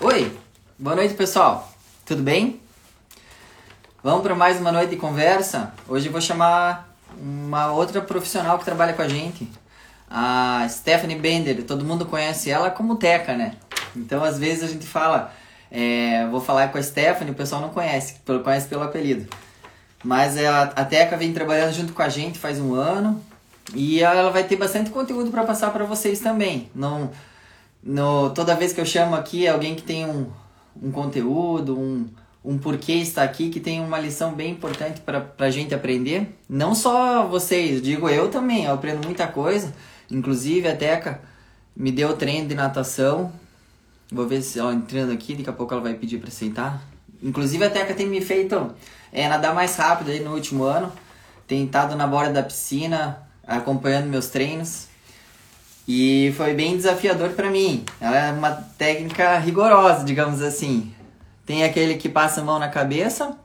Oi, boa noite pessoal, tudo bem? Vamos para mais uma noite de conversa. Hoje eu vou chamar uma outra profissional que trabalha com a gente, a Stephanie Bender. Todo mundo conhece ela como Teca, né? Então às vezes a gente fala, é, vou falar com a Stephanie, o pessoal não conhece, conhece pelo apelido. Mas a, a Teca vem trabalhando junto com a gente faz um ano e ela vai ter bastante conteúdo para passar para vocês também. Não no, toda vez que eu chamo aqui alguém que tem um, um conteúdo, um, um porquê está aqui, que tem uma lição bem importante para a gente aprender. Não só vocês, digo eu também, eu aprendo muita coisa. Inclusive a Teca me deu treino de natação. Vou ver se ela entrando aqui, daqui a pouco ela vai pedir para aceitar. Inclusive a Teca tem me feito é, nadar mais rápido aí no último ano. Tem estado na borda da piscina, acompanhando meus treinos. E foi bem desafiador para mim. Ela é uma técnica rigorosa, digamos assim. Tem aquele que passa a mão na cabeça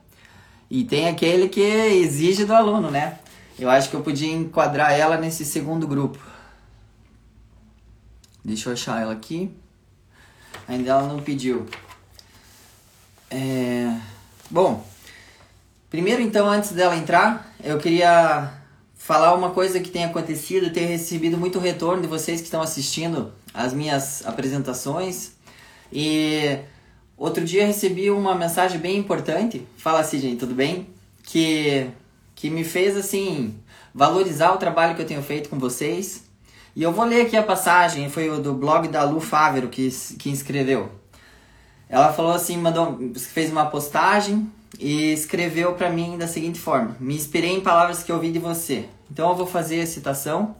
e tem aquele que exige do aluno, né? Eu acho que eu podia enquadrar ela nesse segundo grupo. Deixa eu achar ela aqui. Ainda ela não pediu. É... Bom, primeiro então, antes dela entrar, eu queria falar uma coisa que tem acontecido, ter recebido muito retorno de vocês que estão assistindo as minhas apresentações. E outro dia recebi uma mensagem bem importante. Fala assim, gente, tudo bem? Que que me fez assim valorizar o trabalho que eu tenho feito com vocês. E eu vou ler aqui a passagem, foi o do blog da Lu Fávero que, que escreveu. Ela falou assim, mandou, fez uma postagem e escreveu para mim da seguinte forma: Me inspirei em palavras que ouvi de você. Então eu vou fazer a citação.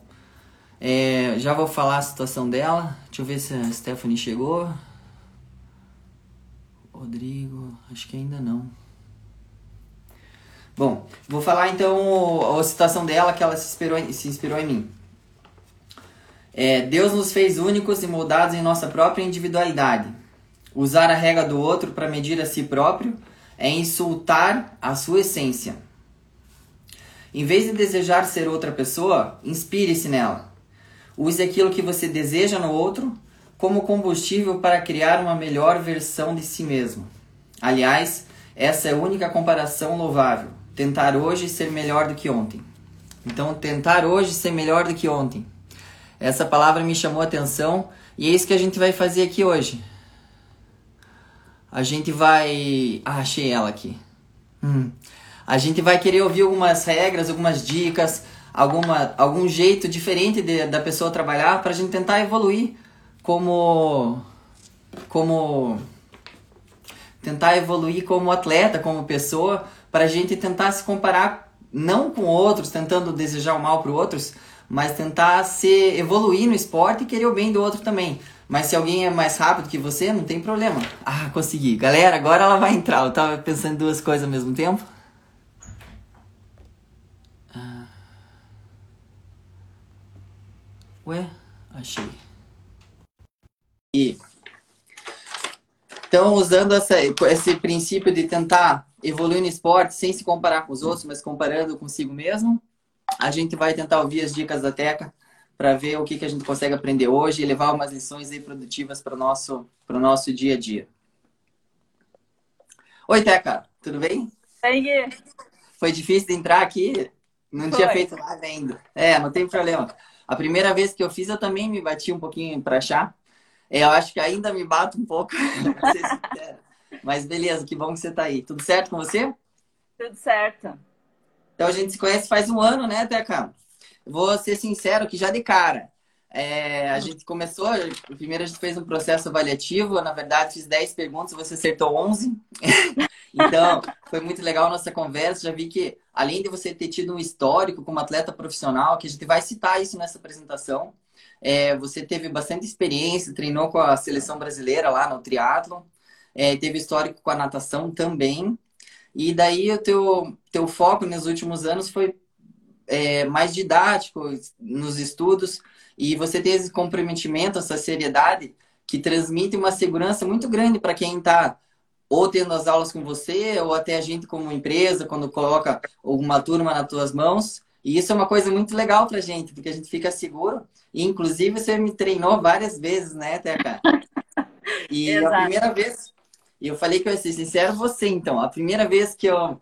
É, já vou falar a situação dela. Deixa eu ver se a Stephanie chegou. Rodrigo, acho que ainda não. Bom, vou falar então a citação dela que ela se inspirou, se inspirou em mim. É, Deus nos fez únicos e moldados em nossa própria individualidade. Usar a regra do outro para medir a si próprio é insultar a sua essência. Em vez de desejar ser outra pessoa, inspire-se nela. Use aquilo que você deseja no outro como combustível para criar uma melhor versão de si mesmo. Aliás, essa é a única comparação louvável. Tentar hoje ser melhor do que ontem. Então, tentar hoje ser melhor do que ontem. Essa palavra me chamou a atenção e é isso que a gente vai fazer aqui hoje a gente vai. Ah, achei ela aqui. Hum. A gente vai querer ouvir algumas regras, algumas dicas, alguma, algum jeito diferente de, da pessoa trabalhar para a gente tentar evoluir como. como. tentar evoluir como atleta, como pessoa, para a gente tentar se comparar não com outros, tentando desejar o mal para outros, mas tentar se evoluir no esporte e querer o bem do outro também. Mas se alguém é mais rápido que você, não tem problema. Ah, consegui. Galera, agora ela vai entrar. Eu tava pensando em duas coisas ao mesmo tempo. Ah. Ué, achei. E então, usando essa, esse princípio de tentar evoluir no esporte sem se comparar com os outros, mas comparando consigo mesmo, a gente vai tentar ouvir as dicas da Teca para ver o que, que a gente consegue aprender hoje e levar umas lições aí produtivas para o nosso, nosso dia a dia. Oi, Teca, tudo bem? Oi, Foi difícil de entrar aqui? Não Foi. tinha feito nada ainda. É, não tem problema. A primeira vez que eu fiz, eu também me bati um pouquinho para achar. É, eu acho que ainda me bato um pouco, Mas beleza, que bom que você está aí. Tudo certo com você? Tudo certo. Então a gente se conhece faz um ano, né, Teca? Vou ser sincero que já de cara. É, a gente começou, primeiro a gente fez um processo avaliativo, na verdade fiz 10 perguntas, você acertou 11. então, foi muito legal a nossa conversa. Já vi que, além de você ter tido um histórico como atleta profissional, que a gente vai citar isso nessa apresentação, é, você teve bastante experiência, treinou com a seleção brasileira lá no triatlo, é, teve histórico com a natação também. E daí o teu, teu foco nos últimos anos foi é, mais didático nos estudos e você tem esse comprometimento, essa seriedade que transmite uma segurança muito grande para quem está ou tendo as aulas com você ou até a gente como empresa quando coloca uma turma nas tuas mãos. E isso é uma coisa muito legal para a gente porque a gente fica seguro. E inclusive você me treinou várias vezes né Teca? E Exato. a primeira vez, e eu falei que eu ia ser sincero, você então, a primeira vez que eu,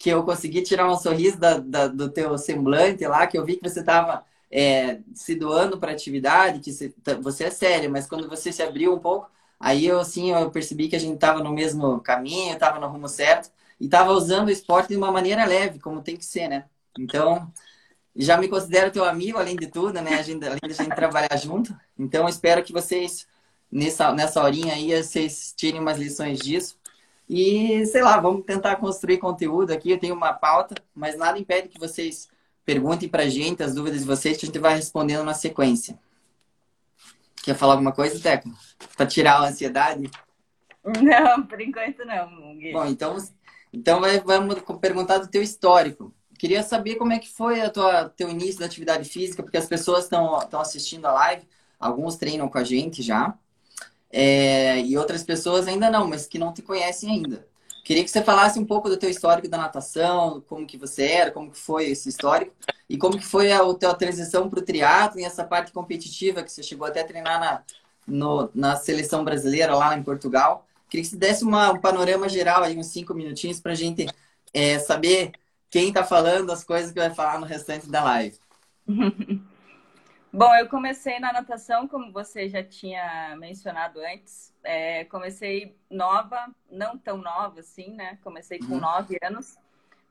que eu consegui tirar um sorriso da, da do teu semblante lá, que eu vi que você estava é, se doando para atividade, que você, você é séria, mas quando você se abriu um pouco, aí eu assim, eu percebi que a gente estava no mesmo caminho, estava no rumo certo, e estava usando o esporte de uma maneira leve, como tem que ser, né? Então, já me considero teu amigo, além de tudo, né? A gente, além de a gente trabalhar junto. Então, espero que vocês, nessa, nessa horinha aí, vocês tirem umas lições disso. E, sei lá, vamos tentar construir conteúdo aqui. Eu tenho uma pauta, mas nada impede que vocês perguntem pra gente as dúvidas de vocês, que a gente vai respondendo na sequência. Quer falar alguma coisa, Teco? Para tirar a ansiedade? Não, por enquanto não. Gui. Bom, então, então vai, vamos perguntar do teu histórico. Queria saber como é que foi a tua teu início da atividade física, porque as pessoas estão assistindo a live, alguns treinam com a gente já, é, e outras pessoas ainda não, mas que não te conhecem ainda. Queria que você falasse um pouco do teu histórico da natação, como que você era, como que foi esse histórico, e como que foi a, a tua transição para o triatlo e essa parte competitiva que você chegou até a treinar na, no, na seleção brasileira lá em Portugal. Queria que você desse uma, um panorama geral aí, uns cinco minutinhos, para a gente é, saber quem está falando as coisas que vai falar no restante da live. Bom, eu comecei na natação, como você já tinha mencionado antes. É, comecei nova, não tão nova assim, né? Comecei com uhum. nove anos,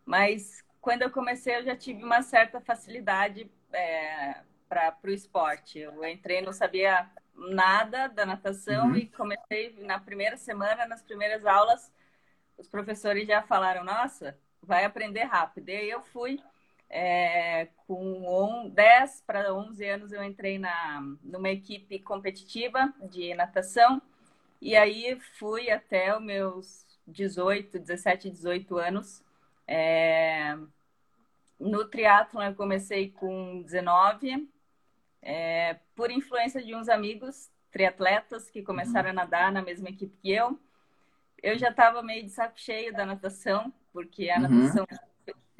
mas quando eu comecei eu já tive uma certa facilidade é, para o esporte. Eu entrei, não sabia nada da natação uhum. e comecei na primeira semana, nas primeiras aulas, os professores já falaram: Nossa, vai aprender rápido. E aí eu fui é, com 10 para 11 anos eu entrei na numa equipe competitiva de natação e aí fui até os meus 18, 17, 18 anos. É, no triatlon eu comecei com 19, é, por influência de uns amigos triatletas que começaram uhum. a nadar na mesma equipe que eu. Eu já estava meio de saco cheio da natação, porque a uhum.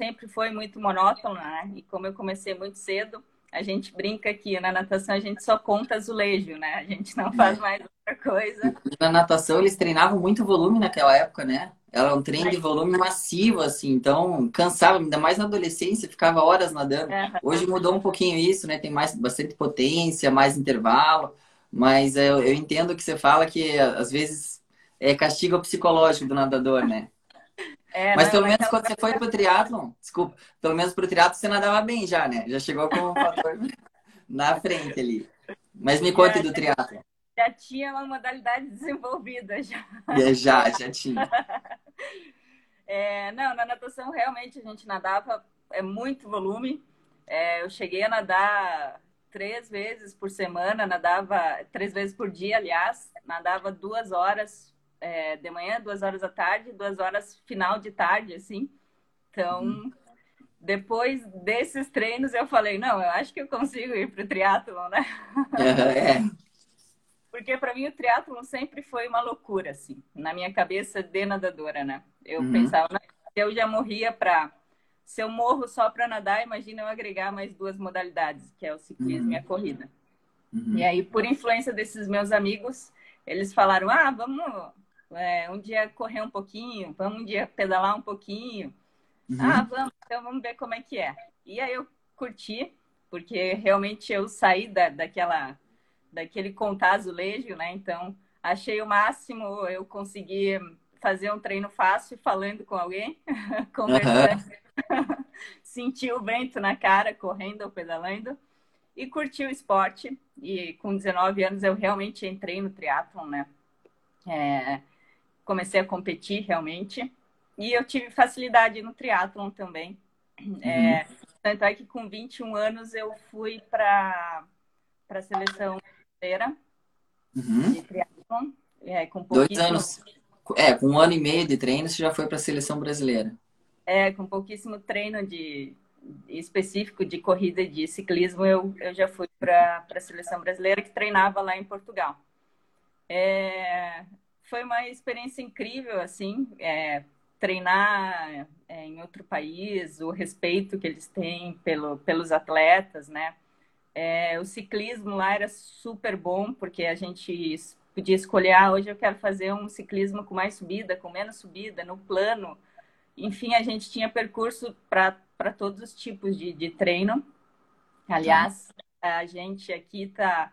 Sempre foi muito monótona, né? E como eu comecei muito cedo, a gente brinca que na natação a gente só conta azulejo, né? A gente não faz é. mais outra coisa. Na natação eles treinavam muito volume naquela época, né? Era um treino de volume massivo, assim, então cansava, ainda mais na adolescência, ficava horas nadando. É. Hoje mudou um pouquinho isso, né? Tem mais bastante potência, mais intervalo, mas eu, eu entendo que você fala que às vezes é castigo psicológico do nadador, né? É, Mas pelo menos quando você foi pro triatlon, desculpa, pelo menos pro triatlon você nadava bem já, né? Já chegou com um fator na frente ali. Mas me conte do triatlon. Já tinha uma modalidade desenvolvida já. É, já, já tinha. É, não, na natação realmente a gente nadava é muito volume. É, eu cheguei a nadar três vezes por semana, nadava três vezes por dia, aliás, nadava duas horas é, de manhã, duas horas da tarde, duas horas final de tarde, assim. Então, uhum. depois desses treinos, eu falei, não, eu acho que eu consigo ir para o triatlon, né? É. Porque para mim o triatlon sempre foi uma loucura, assim, na minha cabeça de nadadora, né? Eu uhum. pensava, eu já morria para se eu morro só para nadar, imagina eu agregar mais duas modalidades, que é o ciclismo uhum. e a corrida. Uhum. E aí, por influência desses meus amigos, eles falaram: ah, vamos é, um dia correr um pouquinho, vamos um dia pedalar um pouquinho. Uhum. Ah, vamos, então vamos ver como é que é. E aí eu curti, porque realmente eu saí da, daquela, daquele contar azulejo, né? Então, achei o máximo eu consegui fazer um treino fácil falando com alguém, conversando, uhum. sentir o vento na cara, correndo ou pedalando, e curti o esporte. E com 19 anos eu realmente entrei no triatlon, né? É, comecei a competir realmente. E eu tive facilidade no triatlon também. Uhum. É, tanto é que com 21 anos eu fui para a seleção brasileira uhum. de triatlon. É, com Dois anos. É, com um ano e meio de treino, você já foi para a seleção brasileira. É, com pouquíssimo treino de específico de corrida e de ciclismo, eu, eu já fui para a seleção brasileira que treinava lá em Portugal. É, foi uma experiência incrível, assim, é, treinar é, em outro país, o respeito que eles têm pelo, pelos atletas, né? É, o ciclismo lá era super bom, porque a gente podia escolher, ah, hoje eu quero fazer um ciclismo com mais subida, com menos subida, no plano. Enfim, a gente tinha percurso para todos os tipos de, de treino. Aliás, a gente aqui está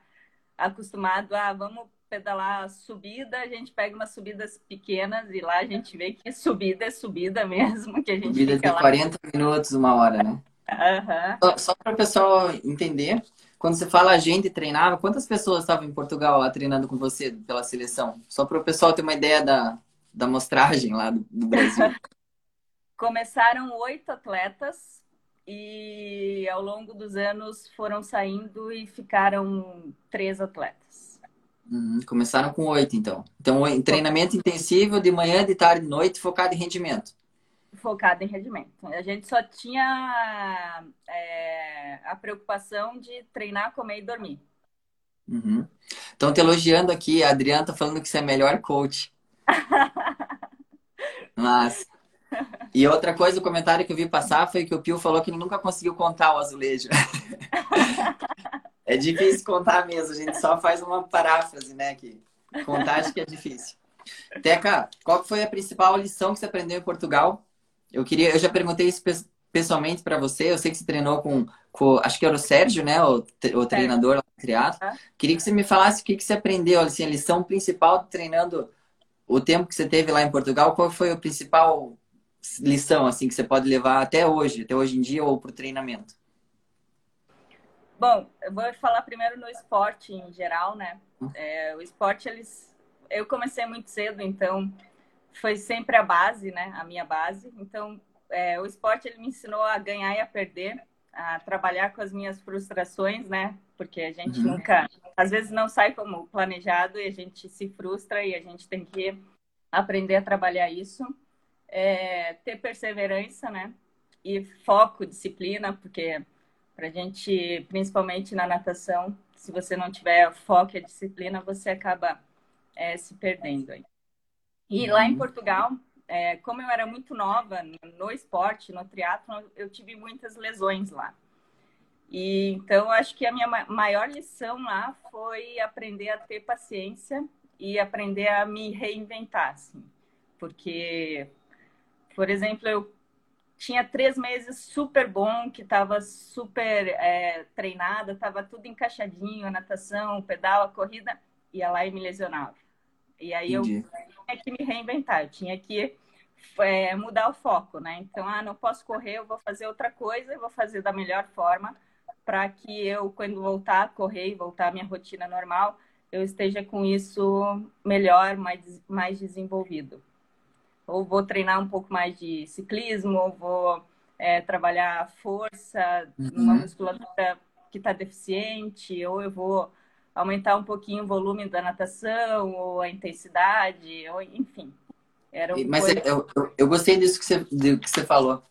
acostumado a vamos pedalar subida, a gente pega umas subidas pequenas e lá a gente vê que subida é subida mesmo, que a gente subida fica de 40 minutos, uma hora, né? Uhum. Só, só para o pessoal entender, quando você fala a gente treinava, quantas pessoas estavam em Portugal lá treinando com você pela seleção? Só para o pessoal ter uma ideia da, da mostragem lá do, do Brasil. Começaram oito atletas e ao longo dos anos foram saindo e ficaram três atletas. Uhum, começaram com oito, então. Então, treinamento intensivo de manhã, de tarde, de noite, focado em rendimento focada em rendimento. A gente só tinha é, a preocupação de treinar, comer e dormir. Uhum. Então, te elogiando aqui, a Adriana tá falando que você é melhor coach. Mas. E outra coisa, o comentário que eu vi passar foi que o Pio falou que ele nunca conseguiu contar o azulejo. é difícil contar mesmo, a gente só faz uma paráfrase, né? Que contar acho que é difícil. Teca, qual foi a principal lição que você aprendeu em Portugal eu queria, eu já perguntei isso pessoalmente para você. Eu sei que você treinou com, com, acho que era o Sérgio, né, o, o treinador criado. Queria que você me falasse o que, que você aprendeu, assim, a lição principal treinando o tempo que você teve lá em Portugal. Qual foi a principal lição, assim, que você pode levar até hoje, até hoje em dia ou para o treinamento? Bom, eu vou falar primeiro no esporte em geral, né? Hum. É, o esporte, eles, eu comecei muito cedo, então foi sempre a base, né? A minha base. Então, é, o esporte ele me ensinou a ganhar e a perder, a trabalhar com as minhas frustrações, né? Porque a gente uhum. nunca, às vezes não sai como planejado e a gente se frustra e a gente tem que aprender a trabalhar isso, é, ter perseverança, né? E foco, disciplina, porque para a gente, principalmente na natação, se você não tiver foco e disciplina, você acaba é, se perdendo aí. E lá em uhum. Portugal, é, como eu era muito nova no esporte, no triatlo, eu tive muitas lesões lá. E então acho que a minha maior lição lá foi aprender a ter paciência e aprender a me reinventar, assim. Porque, por exemplo, eu tinha três meses super bom, que estava super é, treinada, estava tudo encaixadinho, a natação, o pedal, a corrida, ia lá e me lesionava. E aí Entendi. eu tinha que me reinventar, eu tinha que é, mudar o foco, né? Então, ah, não posso correr, eu vou fazer outra coisa, eu vou fazer da melhor forma para que eu, quando voltar a correr e voltar à minha rotina normal, eu esteja com isso melhor, mais, mais desenvolvido. Ou vou treinar um pouco mais de ciclismo, ou vou é, trabalhar força uhum. numa musculatura que está deficiente, ou eu vou aumentar um pouquinho o volume da natação, ou a intensidade, ou enfim. Era um Mas coisa... eu, eu, eu, gostei disso que você, que você falou.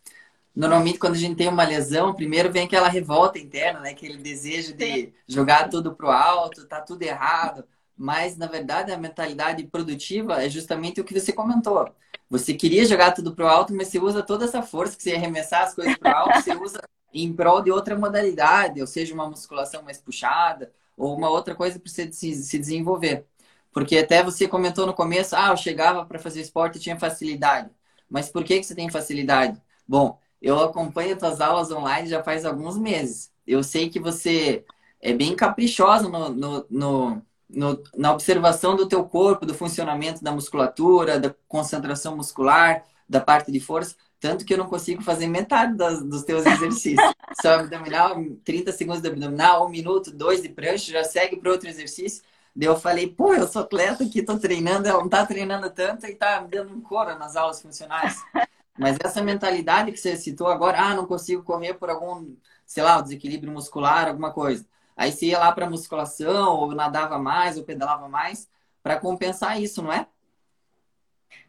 Normalmente, quando a gente tem uma lesão, primeiro vem aquela revolta interna, né? Aquele desejo de Sim. jogar tudo pro alto, tá tudo errado. Mas, na verdade, a mentalidade produtiva é justamente o que você comentou. Você queria jogar tudo pro alto, mas você usa toda essa força que você arremessar as coisas pro alto, você usa em prol de outra modalidade, ou seja, uma musculação mais puxada, ou uma outra coisa para você se desenvolver. Porque até você comentou no começo, ah, eu chegava para fazer esporte e tinha facilidade. Mas por que, que você tem facilidade? Bom, eu acompanho suas aulas online já faz alguns meses. Eu sei que você é bem caprichosa no, no, no, no, na observação do teu corpo, do funcionamento da musculatura, da concentração muscular, da parte de força. Tanto que eu não consigo fazer metade das, dos teus exercícios. Só abdominal, 30 segundos de abdominal, um minuto, dois de prancha, já segue para outro exercício. Daí eu falei, pô, eu sou atleta aqui, tô treinando, ela não tá treinando tanto e tá me dando um coro nas aulas funcionais. Mas essa mentalidade que você citou agora, ah, não consigo correr por algum, sei lá, desequilíbrio muscular, alguma coisa. Aí você ia lá para musculação, ou nadava mais, ou pedalava mais, para compensar isso, não é?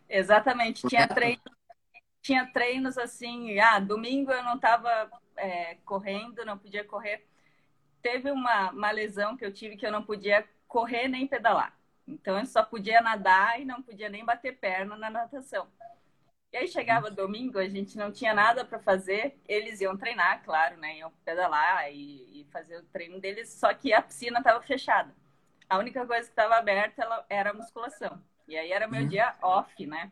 Exatamente. Tinha treino tinha treinos assim, ah, domingo eu não estava é, correndo, não podia correr. Teve uma, uma lesão que eu tive que eu não podia correr nem pedalar. Então eu só podia nadar e não podia nem bater perna na natação. E aí chegava domingo, a gente não tinha nada para fazer. Eles iam treinar, claro, né? Iam pedalar e, e, fazer o treino deles, só que a piscina estava fechada. a única coisa que estava aberta ela, era a musculação. E aí era meu uhum. dia off, né?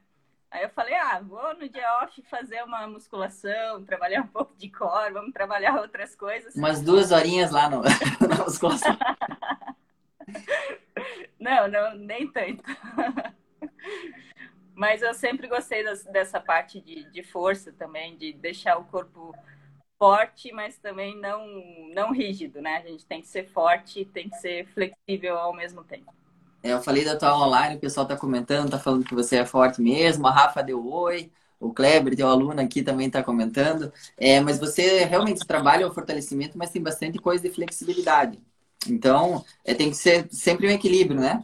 Aí eu falei, ah, vou no dia off fazer uma musculação, trabalhar um pouco de core, vamos trabalhar outras coisas. Umas duas horinhas lá no, na musculação. não, não, nem tanto. Mas eu sempre gostei das, dessa parte de, de força também, de deixar o corpo forte, mas também não, não rígido, né? A gente tem que ser forte e tem que ser flexível ao mesmo tempo. É, eu falei da tua aula online, o pessoal tá comentando, tá falando que você é forte mesmo, a Rafa deu oi, o Kleber, teu aluno aqui também tá comentando. É, mas você realmente trabalha o fortalecimento, mas tem bastante coisa de flexibilidade. Então, é, tem que ser sempre um equilíbrio, né?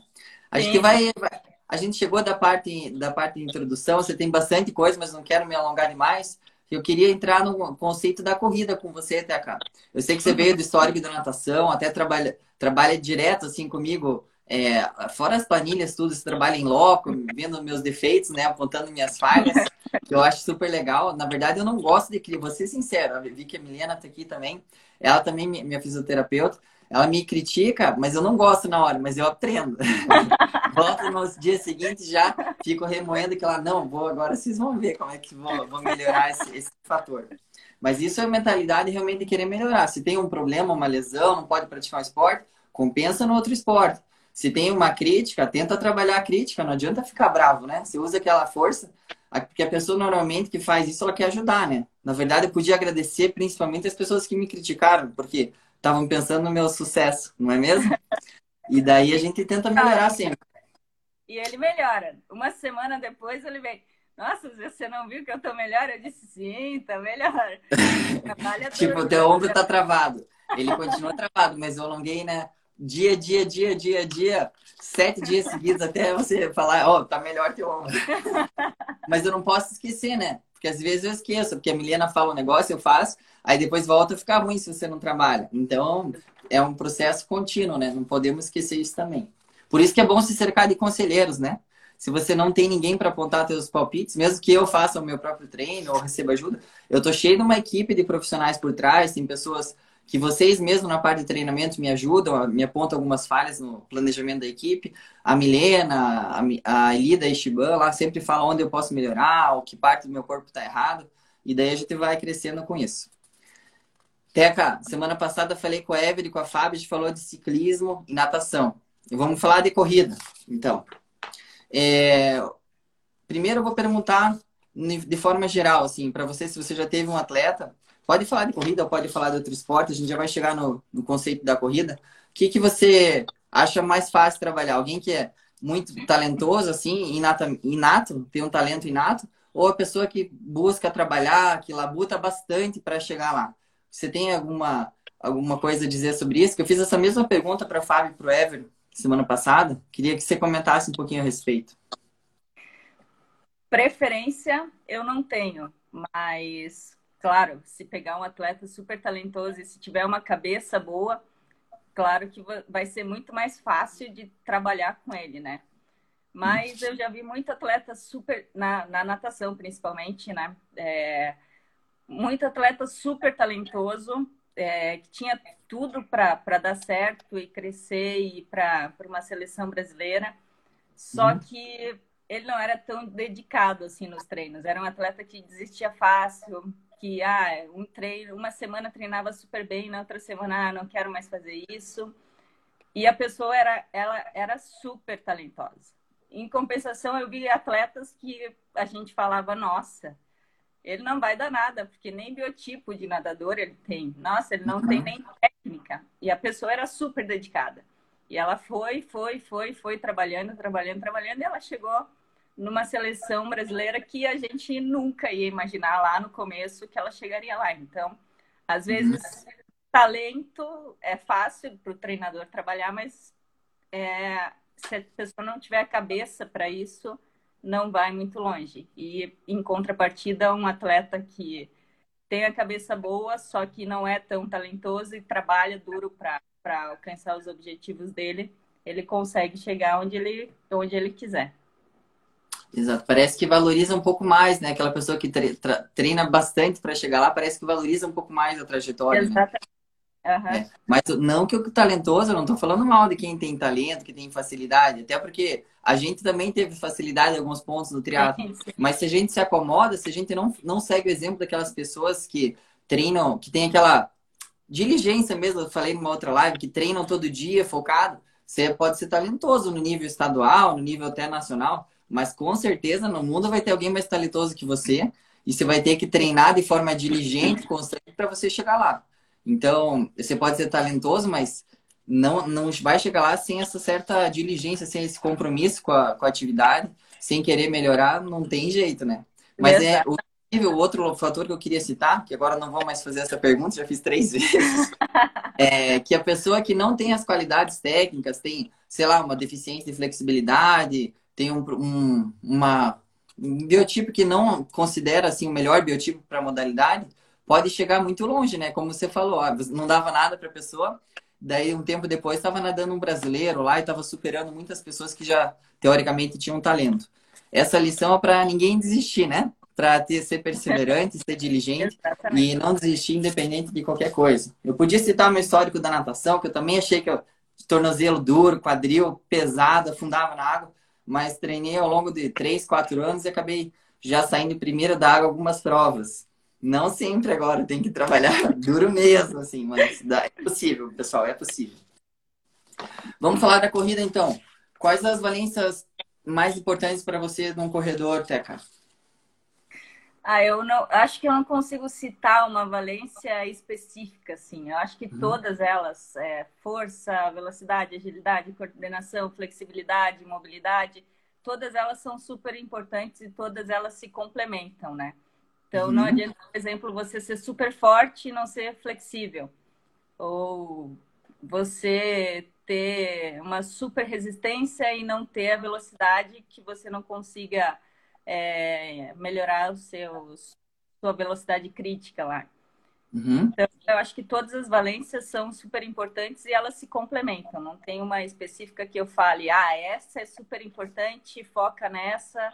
A gente vai, vai, a gente chegou da parte da parte de introdução, você tem bastante coisa, mas não quero me alongar demais. Eu queria entrar no conceito da corrida com você, Teca. Eu sei que você veio do histórico da natação, até trabalha, trabalha direto assim comigo, é, fora as planilhas, tudo, você trabalha em loco, vendo meus defeitos, né, apontando minhas falhas, que eu acho super legal. Na verdade, eu não gosto de que vou ser sincero, eu vi que a Milena está aqui também, ela também minha fisioterapeuta, ela me critica, mas eu não gosto na hora, mas eu aprendo. Volto nos dias seguintes já fico remoendo que ela, não, vou agora vocês vão ver como é que vou melhorar esse, esse fator. Mas isso é mentalidade realmente de querer melhorar. Se tem um problema, uma lesão, não pode praticar um esporte, compensa no outro esporte. Se tem uma crítica, tenta trabalhar a crítica, não adianta ficar bravo, né? Você usa aquela força, porque a pessoa normalmente que faz isso, ela quer ajudar, né? Na verdade, eu podia agradecer principalmente as pessoas que me criticaram, porque estavam pensando no meu sucesso, não é mesmo? E daí a gente tenta melhorar sempre. E ele melhora. Uma semana depois ele vem. Nossa, você não viu que eu tô melhor? Eu disse, sim, tá melhor. tipo, o teu ombro tá travado. Ele continua travado, mas eu alonguei, né? Dia, dia, dia, dia, dia, sete dias seguidos até você falar, ó, oh, tá melhor teu ombro. mas eu não posso esquecer, né? Porque às vezes eu esqueço, porque a Milena fala um negócio, eu faço, aí depois volta a ficar ruim se você não trabalha. Então, é um processo contínuo, né? Não podemos esquecer isso também. Por isso que é bom se cercar de conselheiros, né? Se você não tem ninguém para apontar seus palpites, mesmo que eu faça o meu próprio treino ou receba ajuda, eu tô cheio de uma equipe de profissionais por trás, tem pessoas que vocês mesmo na parte de treinamento me ajudam, me apontam algumas falhas no planejamento da equipe. A Milena, a Elida Ishiban lá sempre fala onde eu posso melhorar, o que parte do meu corpo está errado. E daí a gente vai crescendo com isso. Teca, semana passada falei com a Evelyn e com a Fábio, a gente falou de ciclismo e natação. Vamos falar de corrida, então. É... Primeiro eu vou perguntar de forma geral, assim, para você, se você já teve um atleta Pode falar de corrida ou pode falar de outro esporte, a gente já vai chegar no, no conceito da corrida. O que, que você acha mais fácil trabalhar? Alguém que é muito talentoso, assim, inato, inato, tem um talento inato, ou a pessoa que busca trabalhar, que labuta bastante para chegar lá? Você tem alguma, alguma coisa a dizer sobre isso? Que eu fiz essa mesma pergunta para Fábio e para o Ever semana passada. Queria que você comentasse um pouquinho a respeito. Preferência eu não tenho, mas claro, se pegar um atleta super talentoso e se tiver uma cabeça boa, claro que vai ser muito mais fácil de trabalhar com ele, né? Mas eu já vi muito atleta super, na, na natação principalmente, né? É, muito atleta super talentoso, é, que tinha tudo para dar certo e crescer e para uma seleção brasileira. Só uhum. que ele não era tão dedicado assim nos treinos. Era um atleta que desistia fácil, que ah, um treino, uma semana treinava super bem, na outra semana ah, não quero mais fazer isso. E a pessoa era, ela era super talentosa. Em compensação, eu vi atletas que a gente falava, nossa, ele não vai dar nada, porque nem biotipo de nadador ele tem. Nossa, ele não uhum. tem nem técnica. E a pessoa era super dedicada. E ela foi, foi, foi, foi trabalhando, trabalhando, trabalhando, e ela chegou numa seleção brasileira que a gente nunca ia imaginar lá no começo que ela chegaria lá. Então, às vezes, uhum. talento é fácil para o treinador trabalhar, mas é, se a pessoa não tiver a cabeça para isso, não vai muito longe. E, em contrapartida, um atleta que tem a cabeça boa, só que não é tão talentoso e trabalha duro para alcançar os objetivos dele, ele consegue chegar onde ele, onde ele quiser. Exato. Parece que valoriza um pouco mais, né? Aquela pessoa que treina bastante para chegar lá, parece que valoriza um pouco mais a trajetória. Né? Exatamente. Né? Uhum. É, mas não que o talentoso, eu não estou falando mal de quem tem talento, que tem facilidade, até porque a gente também teve facilidade em alguns pontos no triatlo. Mas se a gente se acomoda, se a gente não, não segue o exemplo daquelas pessoas que treinam, que tem aquela diligência mesmo, eu falei numa outra live, que treinam todo dia, focado, você pode ser talentoso no nível estadual, no nível até nacional, mas com certeza no mundo vai ter alguém mais talentoso que você e você vai ter que treinar de forma diligente, constante para você chegar lá. Então, você pode ser talentoso, mas não, não vai chegar lá sem essa certa diligência, sem esse compromisso com a, com a atividade, sem querer melhorar, não tem jeito, né? Mas é o o outro fator que eu queria citar, que agora não vou mais fazer essa pergunta, já fiz três vezes, é que a pessoa que não tem as qualidades técnicas, tem, sei lá, uma deficiência de flexibilidade, tem um, um, uma, um biotipo que não considera assim o melhor biotipo para a modalidade, pode chegar muito longe, né? Como você falou, não dava nada para a pessoa. Daí, um tempo depois, estava nadando um brasileiro lá e estava superando muitas pessoas que já, teoricamente, tinham talento. Essa lição é para ninguém desistir, né? Para ser perseverante, ser diligente e não desistir independente de qualquer coisa. Eu podia citar meu histórico da natação, que eu também achei que eu, tornozelo duro, quadril pesado, afundava na água, mas treinei ao longo de 3, 4 anos e acabei já saindo primeiro da água algumas provas. Não sempre agora, tem que trabalhar duro mesmo, assim, mas dá, é possível, pessoal, é possível. Vamos falar da corrida então. Quais as valências mais importantes para você num corredor, Teca? Ah, eu não acho que eu não consigo citar uma valência específica, assim. Eu acho que uhum. todas elas, é, força, velocidade, agilidade, coordenação, flexibilidade, mobilidade, todas elas são super importantes e todas elas se complementam, né? Então, uhum. não adianta, por exemplo, você ser super forte e não ser flexível. Ou você ter uma super resistência e não ter a velocidade que você não consiga é, melhorar os seus, sua velocidade crítica lá. Uhum. Então, eu acho que todas as valências são super importantes e elas se complementam. Não tem uma específica que eu fale, ah, essa é super importante, foca nessa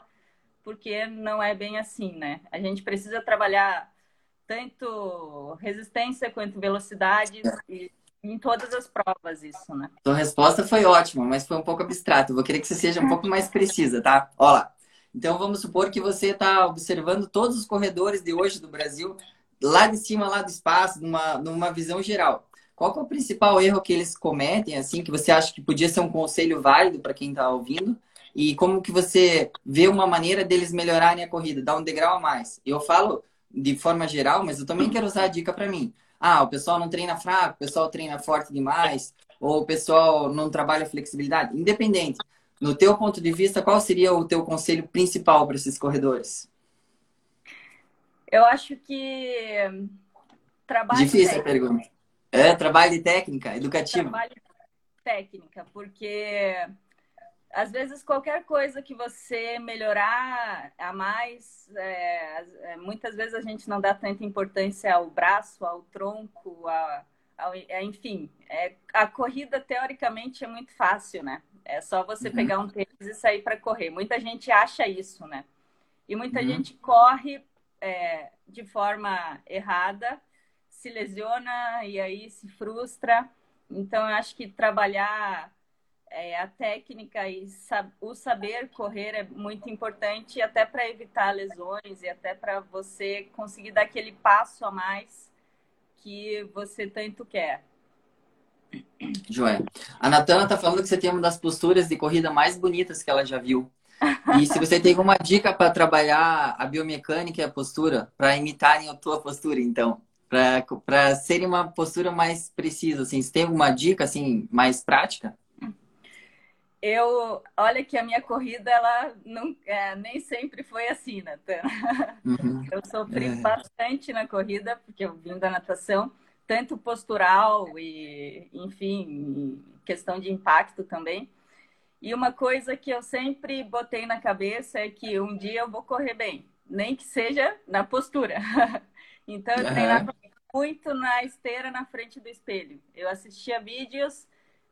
porque não é bem assim, né? A gente precisa trabalhar tanto resistência quanto velocidade e em todas as provas isso, né? Sua resposta foi ótima, mas foi um pouco abstrato. Vou querer que você seja um pouco mais precisa, tá? Olha lá. Então vamos supor que você está observando todos os corredores de hoje do Brasil, lá de cima, lá do espaço, numa, numa visão geral. Qual é o principal erro que eles cometem, assim, que você acha que podia ser um conselho válido para quem está ouvindo? E como que você vê uma maneira deles melhorarem a corrida, dar um degrau a mais? Eu falo de forma geral, mas eu também quero usar a dica para mim. Ah, o pessoal não treina fraco, o pessoal treina forte demais, ou o pessoal não trabalha flexibilidade. Independente. No teu ponto de vista, qual seria o teu conselho principal para esses corredores? Eu acho que trabalho Difícil técnica. a pergunta. É, trabalho de técnica, educativo. Trabalho técnica, porque às vezes qualquer coisa que você melhorar a mais, é, é, muitas vezes a gente não dá tanta importância ao braço, ao tronco, a, ao, é, enfim. É, a corrida teoricamente é muito fácil, né? É só você uhum. pegar um tênis e sair para correr. Muita gente acha isso, né? E muita uhum. gente corre é, de forma errada, se lesiona e aí se frustra. Então, eu acho que trabalhar é, a técnica e o saber correr é muito importante até para evitar lesões e até para você conseguir dar aquele passo a mais que você tanto quer. Joé. A Natana está falando que você tem uma das posturas de corrida mais bonitas que ela já viu. E se você tem alguma dica para trabalhar a biomecânica e a postura, para imitarem a tua postura, então, para serem uma postura mais precisa, assim, você tem alguma dica assim mais prática? Eu olha que a minha corrida ela não é, nem sempre foi assim Natan uhum. eu sofri é. bastante na corrida porque eu vim da natação tanto postural e enfim questão de impacto também. E uma coisa que eu sempre botei na cabeça é que um dia eu vou correr bem nem que seja na postura. Então eu treinava muito na esteira na frente do espelho. Eu assistia vídeos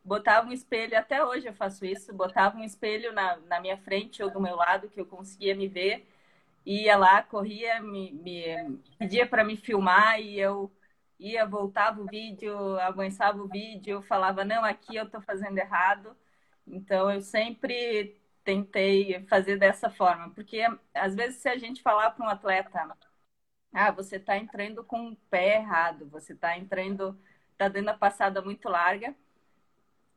botava um espelho, até hoje eu faço isso, botava um espelho na, na minha frente ou do meu lado que eu conseguia me ver, ia lá, corria, me, me pedia para me filmar e eu ia, voltava o vídeo, avançava o vídeo, falava, não, aqui eu estou fazendo errado. Então, eu sempre tentei fazer dessa forma, porque às vezes se a gente falar para um atleta, ah, você está entrando com o pé errado, você está entrando, está dando a passada muito larga,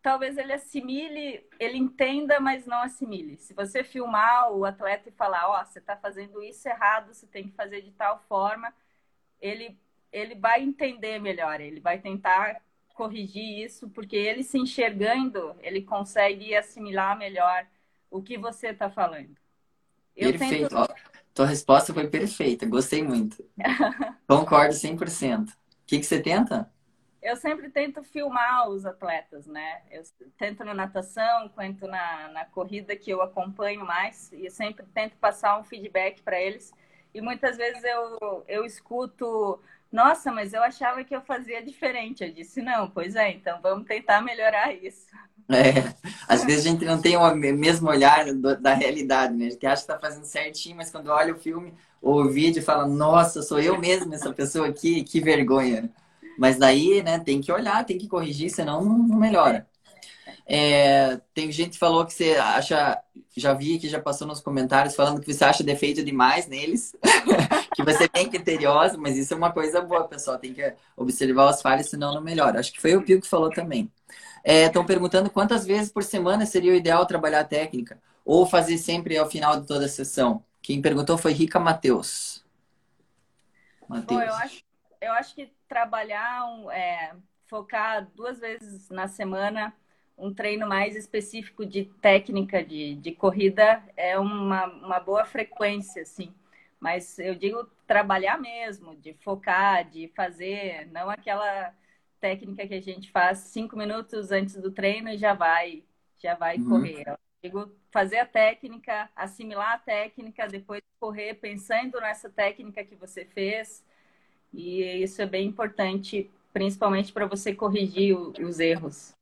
talvez ele assimile, ele entenda, mas não assimile. Se você filmar o atleta e falar, ó, oh, você está fazendo isso errado, você tem que fazer de tal forma, ele ele vai entender melhor, ele vai tentar corrigir isso, porque ele se enxergando, ele consegue assimilar melhor o que você está falando. Eu Perfeito. Tento... tua resposta foi perfeita, gostei muito. Concordo 100%. O que, que você tenta? Eu sempre tento filmar os atletas, né? Eu tento na natação, tento na, na corrida que eu acompanho mais e sempre tento passar um feedback para eles. E muitas vezes eu, eu escuto nossa, mas eu achava que eu fazia diferente. Eu disse, não, pois é, então vamos tentar melhorar isso. É, às vezes a gente não tem o mesmo olhar do, da realidade, né? A gente acha que está fazendo certinho, mas quando olha o filme ou o vídeo, fala, nossa, sou eu mesmo essa pessoa aqui, que vergonha. Mas daí, né, tem que olhar, tem que corrigir, senão não melhora. É, tem gente que falou que você acha, já vi que já passou nos comentários falando que você acha defeito demais neles, que você é bem criteriosa, mas isso é uma coisa boa, pessoal. Tem que observar os falhas, senão não melhora. Acho que foi o Pio que falou também. Estão é, perguntando quantas vezes por semana seria o ideal trabalhar a técnica ou fazer sempre ao final de toda a sessão. Quem perguntou foi Rica Matheus. Mateus. eu, acho, eu acho que trabalhar, é, focar duas vezes na semana um treino mais específico de técnica de, de corrida é uma, uma boa frequência, assim. Mas eu digo trabalhar mesmo, de focar, de fazer, não aquela técnica que a gente faz cinco minutos antes do treino e já vai, já vai uhum. correr. Eu digo fazer a técnica, assimilar a técnica, depois correr pensando nessa técnica que você fez. E isso é bem importante, principalmente para você corrigir os erros.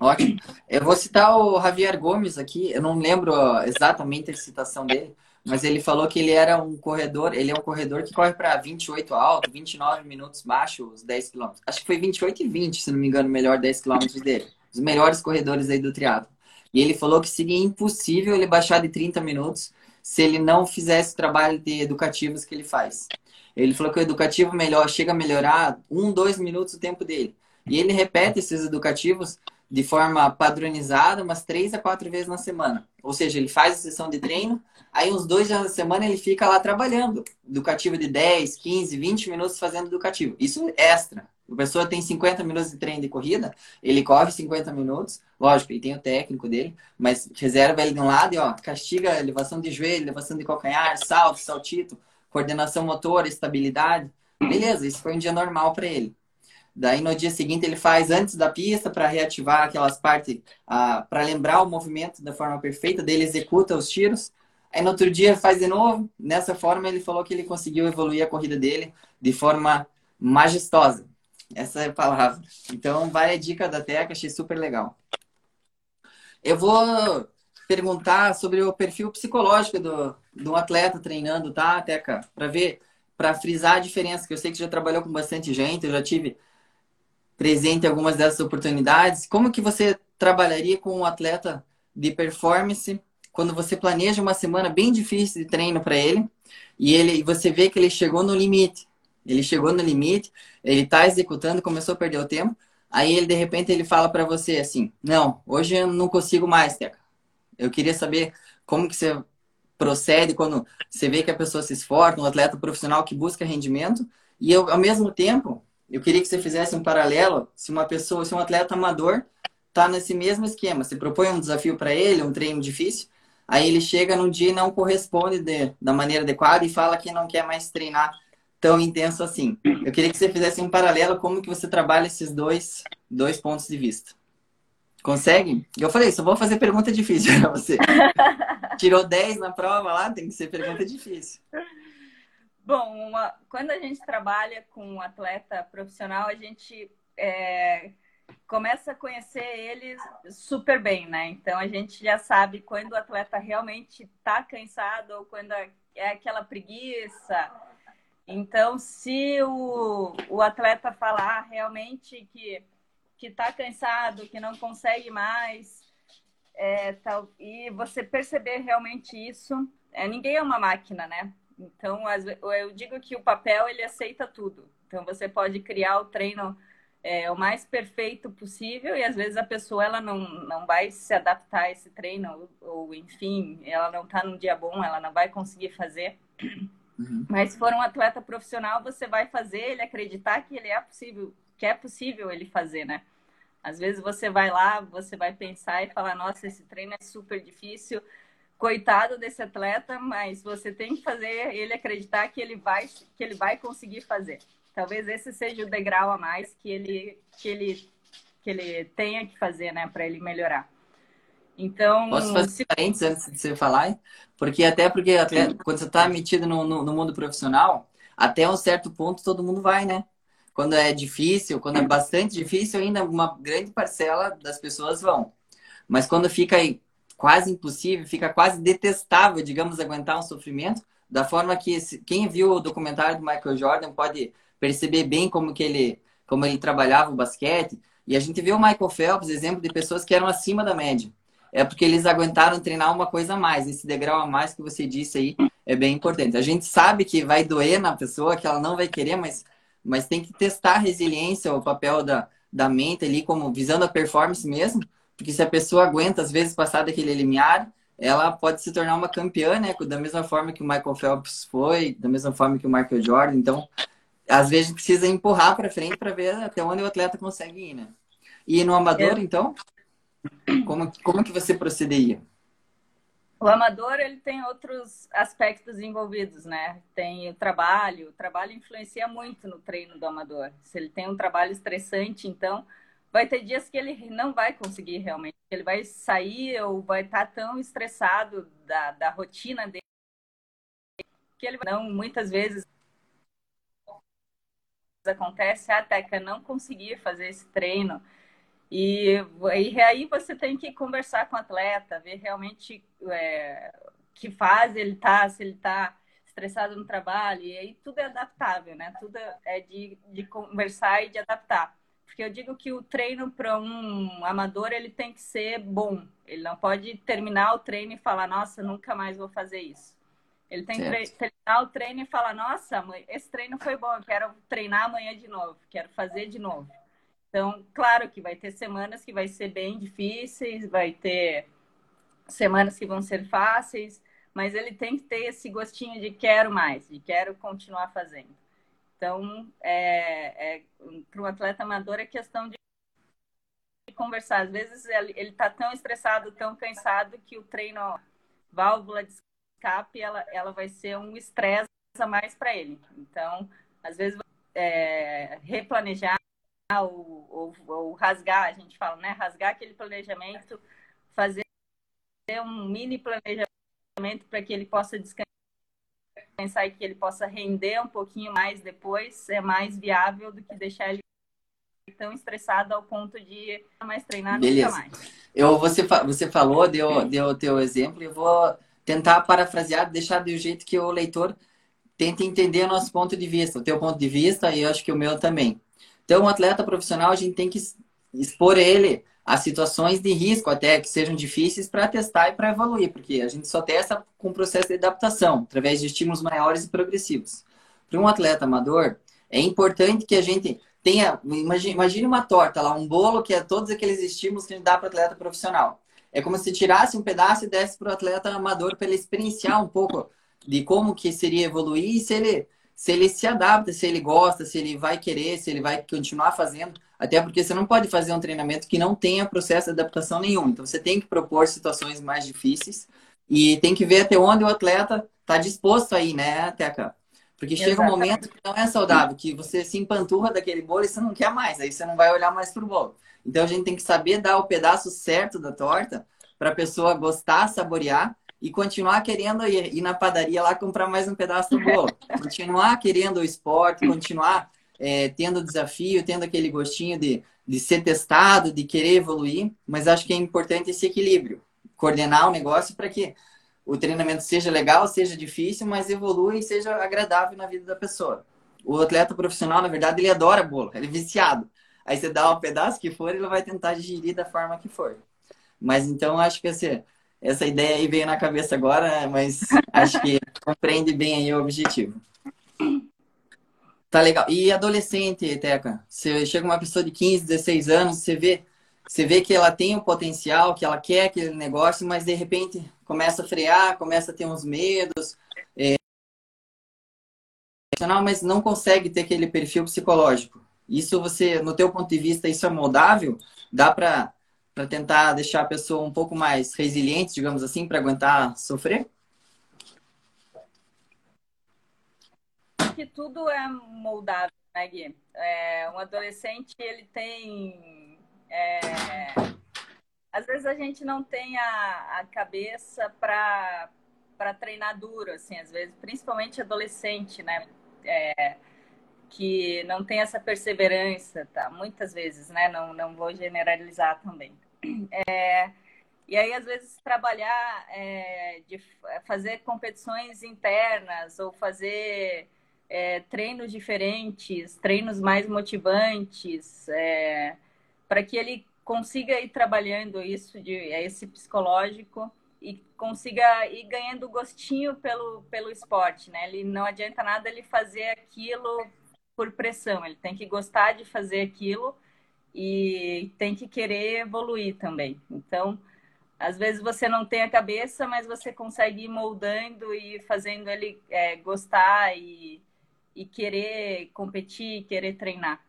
Ótimo. Eu vou citar o Javier Gomes aqui, eu não lembro exatamente a citação dele, mas ele falou que ele era um corredor, ele é um corredor que corre para 28 alto, 29 minutos baixo, os 10 km. Acho que foi 28 e 20, se não me engano, o melhor 10 km dele. Os melhores corredores aí do triatlo. E ele falou que seria impossível ele baixar de 30 minutos se ele não fizesse o trabalho de educativos que ele faz. Ele falou que o educativo melhor chega a melhorar um, dois minutos o tempo dele. E ele repete esses educativos de forma padronizada, umas três a quatro vezes na semana. Ou seja, ele faz a sessão de treino, aí uns dois dias na semana ele fica lá trabalhando. Educativo de 10, 15, 20 minutos fazendo educativo. Isso é extra. A pessoa tem 50 minutos de treino de corrida, ele corre 50 minutos, lógico, ele tem o técnico dele, mas reserva ele de um lado e ó, castiga elevação de joelho, elevação de calcanhar, salto, saltito, coordenação motora, estabilidade. Beleza, isso foi um dia normal para ele. Daí no dia seguinte ele faz antes da pista para reativar aquelas partes, ah, para lembrar o movimento da forma perfeita, dele executa os tiros. Aí no outro dia faz de novo. Nessa forma ele falou que ele conseguiu evoluir a corrida dele de forma majestosa. Essa é a palavra. Então vai a dica da Teca, achei super legal. Eu vou perguntar sobre o perfil psicológico do, do atleta treinando, tá, Teca? Para ver, para frisar a diferença, que eu sei que você já trabalhou com bastante gente, eu já tive presente algumas dessas oportunidades. Como que você trabalharia com um atleta de performance quando você planeja uma semana bem difícil de treino para ele e ele você vê que ele chegou no limite. Ele chegou no limite, ele está executando, começou a perder o tempo. Aí ele de repente ele fala para você assim: "Não, hoje eu não consigo mais, Teca. Eu queria saber como que você procede quando você vê que a pessoa se esforça, um atleta profissional que busca rendimento, e eu, ao mesmo tempo, eu queria que você fizesse um paralelo se uma pessoa, se um atleta amador está nesse mesmo esquema. Você propõe um desafio para ele, um treino difícil, aí ele chega num dia e não corresponde de, da maneira adequada e fala que não quer mais treinar tão intenso assim. Eu queria que você fizesse um paralelo como que você trabalha esses dois, dois pontos de vista. Consegue? Eu falei, só vou fazer pergunta difícil para você. Tirou 10 na prova lá, tem que ser pergunta difícil. Bom, uma, quando a gente trabalha com um atleta profissional, a gente é, começa a conhecer eles super bem, né? Então a gente já sabe quando o atleta realmente está cansado ou quando é aquela preguiça. Então, se o, o atleta falar realmente que que está cansado, que não consegue mais, é, tal, e você perceber realmente isso, é, ninguém é uma máquina, né? Então, eu digo que o papel ele aceita tudo. Então, você pode criar o treino é, o mais perfeito possível e às vezes a pessoa ela não, não vai se adaptar a esse treino ou, ou enfim, ela não está num dia bom, ela não vai conseguir fazer. Uhum. Mas se for um atleta profissional, você vai fazer ele acreditar que ele é possível, que é possível ele fazer, né? Às vezes você vai lá, você vai pensar e falar, nossa, esse treino é super difícil, coitado desse atleta, mas você tem que fazer ele acreditar que ele vai, que ele vai conseguir fazer. Talvez esse seja o degrau a mais que ele, que ele, que ele tenha que fazer, né, para ele melhorar. Então. Posso fazer se... parênteses antes de você falar? Porque até porque até, quando você está metido no, no, no, mundo profissional, até um certo ponto todo mundo vai, né? Quando é difícil, quando é bastante difícil, ainda uma grande parcela das pessoas vão. Mas quando fica quase impossível, fica quase detestável, digamos, aguentar um sofrimento, da forma que quem viu o documentário do Michael Jordan pode perceber bem como que ele, como ele trabalhava o basquete. E a gente vê o Michael Phelps, exemplo de pessoas que eram acima da média é porque eles aguentaram treinar uma coisa a mais. Esse degrau a mais que você disse aí é bem importante. A gente sabe que vai doer na pessoa, que ela não vai querer, mas, mas tem que testar a resiliência, o papel da, da mente ali, como visando a performance mesmo. Porque se a pessoa aguenta, às vezes, passar daquele limiar, ela pode se tornar uma campeã, né? Da mesma forma que o Michael Phelps foi, da mesma forma que o Michael Jordan. Então, às vezes, precisa empurrar para frente para ver até onde o atleta consegue ir, né? E no amador, é. então? Como, como que você procederia? O amador ele tem outros aspectos envolvidos, né? Tem o trabalho, o trabalho influencia muito no treino do amador. Se ele tem um trabalho estressante, então vai ter dias que ele não vai conseguir realmente. Ele vai sair ou vai estar tão estressado da, da rotina dele que ele não muitas vezes acontece até que não conseguir fazer esse treino e, e aí você tem que conversar com o atleta, ver realmente é, que fase ele está, se ele está estressado no trabalho, e aí tudo é adaptável, né? Tudo é de, de conversar e de adaptar. Porque eu digo que o treino para um amador ele tem que ser bom. Ele não pode terminar o treino e falar, nossa, nunca mais vou fazer isso. Ele tem que terminar o treino e falar, nossa, esse treino foi bom, eu quero treinar amanhã de novo, quero fazer de novo. Então, claro que vai ter semanas que vai ser bem difíceis, vai ter semanas que vão ser fáceis, mas ele tem que ter esse gostinho de quero mais, de quero continuar fazendo. Então, é, é para um atleta amador é questão de conversar. Às vezes ele está tão estressado, tão cansado que o treino válvula de escape ela, ela vai ser um estresse a mais para ele. Então, às vezes é, replanejar ou, ou, ou, rasgar, a gente fala, né? Rasgar aquele planejamento, fazer um mini planejamento para que ele possa descansar e que ele possa render um pouquinho mais depois, é mais viável do que deixar ele tão estressado ao ponto de mais treinar Beleza. nunca mais. Eu, você, você falou, deu, deu o teu exemplo, eu vou tentar parafrasear, deixar do jeito que o leitor tente entender o nosso ponto de vista, o teu ponto de vista e eu acho que o meu também. Então, um atleta profissional, a gente tem que expor ele a situações de risco, até que sejam difíceis, para testar e para evoluir, porque a gente só testa com o processo de adaptação, através de estímulos maiores e progressivos. Para um atleta amador, é importante que a gente tenha. Imagine uma torta lá, um bolo que é todos aqueles estímulos que a gente dá para o atleta profissional. É como se tirasse um pedaço e desse para o atleta amador para ele experienciar um pouco de como que seria evoluir e se ele se ele se adapta, se ele gosta, se ele vai querer, se ele vai continuar fazendo. Até porque você não pode fazer um treinamento que não tenha processo de adaptação nenhum. Então você tem que propor situações mais difíceis e tem que ver até onde o atleta está disposto aí, né, Teca? Porque chega Exatamente. um momento que não é saudável, que você se empanturra daquele bolo e você não quer mais, aí você não vai olhar mais pro bolo. Então a gente tem que saber dar o pedaço certo da torta para a pessoa gostar, saborear e continuar querendo ir, ir, na padaria lá comprar mais um pedaço do bolo. continuar querendo o esporte, continuar é, tendo desafio, tendo aquele gostinho de, de ser testado, de querer evoluir. Mas acho que é importante esse equilíbrio, coordenar o negócio para que o treinamento seja legal, seja difícil, mas evolua e seja agradável na vida da pessoa. O atleta profissional, na verdade, ele adora bolo, ele é viciado. Aí você dá um pedaço que for, ele vai tentar digerir da forma que for. Mas então acho que assim, essa ideia aí veio na cabeça agora, mas acho que compreende bem o objetivo. Tá legal. E adolescente, Teca? Você chega uma pessoa de 15, 16 anos, você vê, você vê que ela tem o potencial, que ela quer aquele negócio, mas de repente começa a frear, começa a ter uns medos, é, mas não consegue ter aquele perfil psicológico. Isso você, no teu ponto de vista, isso é moldável? Dá para para tentar deixar a pessoa um pouco mais resiliente, digamos assim, para aguentar sofrer? Que tudo é moldável, né, Gui? É, um adolescente, ele tem. É, às vezes a gente não tem a, a cabeça para treinar duro, assim, às vezes, principalmente adolescente, né? É, que não tem essa perseverança, tá? Muitas vezes, né? Não, não vou generalizar também. É, e aí, às vezes, trabalhar, é, de fazer competições internas ou fazer é, treinos diferentes, treinos mais motivantes, é, para que ele consiga ir trabalhando isso, de, é, esse psicológico, e consiga ir ganhando gostinho pelo, pelo esporte, né? Ele não adianta nada ele fazer aquilo por pressão, ele tem que gostar de fazer aquilo e tem que querer evoluir também. Então, às vezes você não tem a cabeça, mas você consegue ir moldando e fazendo ele é, gostar e, e querer competir, querer treinar.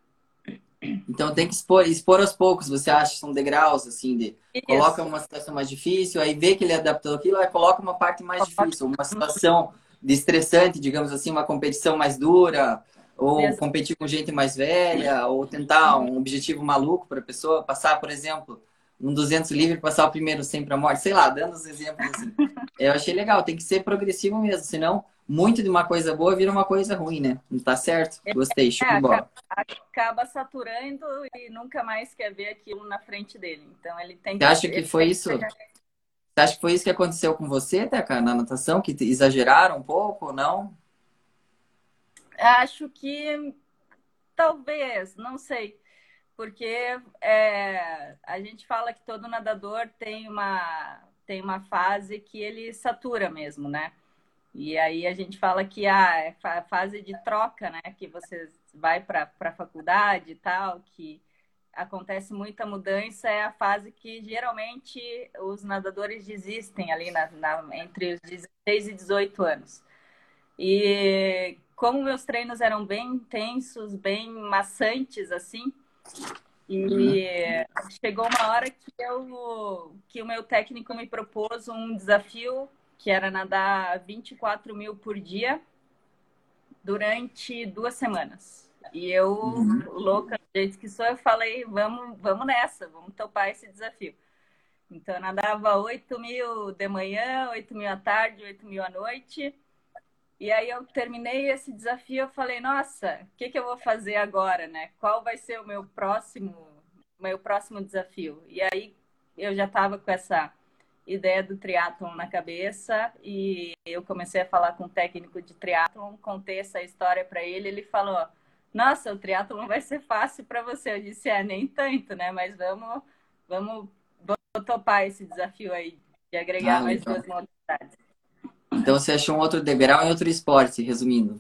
Então tem que expor, expor aos poucos, você acha que são degraus, assim, de Isso. coloca uma situação mais difícil, aí vê que ele adaptou aquilo, aí coloca uma parte mais difícil, uma situação de estressante, digamos assim, uma competição mais dura, ou Mesmo. competir com gente mais velha, ou tentar um objetivo maluco para a pessoa passar, por exemplo, um 200 livre passar o primeiro sempre a morte, sei lá, dando os exemplos assim. Eu achei legal, tem que ser progressivo mesmo, senão muito de uma coisa boa vira uma coisa ruim, né? Não tá certo? Gostei, show é, de bola. Acaba saturando e nunca mais quer ver aquilo na frente dele. Então ele tem que. Você acha que foi isso? Você acha que foi isso que aconteceu com você, Teca, na natação? Que exageraram um pouco ou não? Acho que talvez, não sei. Porque é, a gente fala que todo nadador tem uma, tem uma fase que ele satura mesmo, né? E aí a gente fala que ah, é a fase de troca, né? Que você vai para a faculdade e tal, que acontece muita mudança, é a fase que geralmente os nadadores desistem ali na, na, entre os 16 e 18 anos. E como meus treinos eram bem intensos, bem maçantes, assim, e uhum. chegou uma hora que, eu, que o meu técnico me propôs um desafio que era nadar 24 mil por dia durante duas semanas. E eu, uhum. louca, do jeito que sou, eu falei, vamos, vamos nessa, vamos topar esse desafio. Então, eu nadava 8 mil de manhã, 8 mil à tarde, 8 mil à noite. E aí eu terminei esse desafio, eu falei, nossa, o que, que eu vou fazer agora, né? Qual vai ser o meu próximo, meu próximo desafio? E aí eu já estava com essa ideia do triatlon na cabeça e eu comecei a falar com um técnico de triatlon, contei essa história para ele, ele falou: "Nossa, o triatlon vai ser fácil para você". Eu disse: "É, nem tanto, né? Mas vamos vamos, vamos topar esse desafio aí de agregar ah, mais então. duas modalidades". Então você achou um outro degrau em outro esporte, resumindo.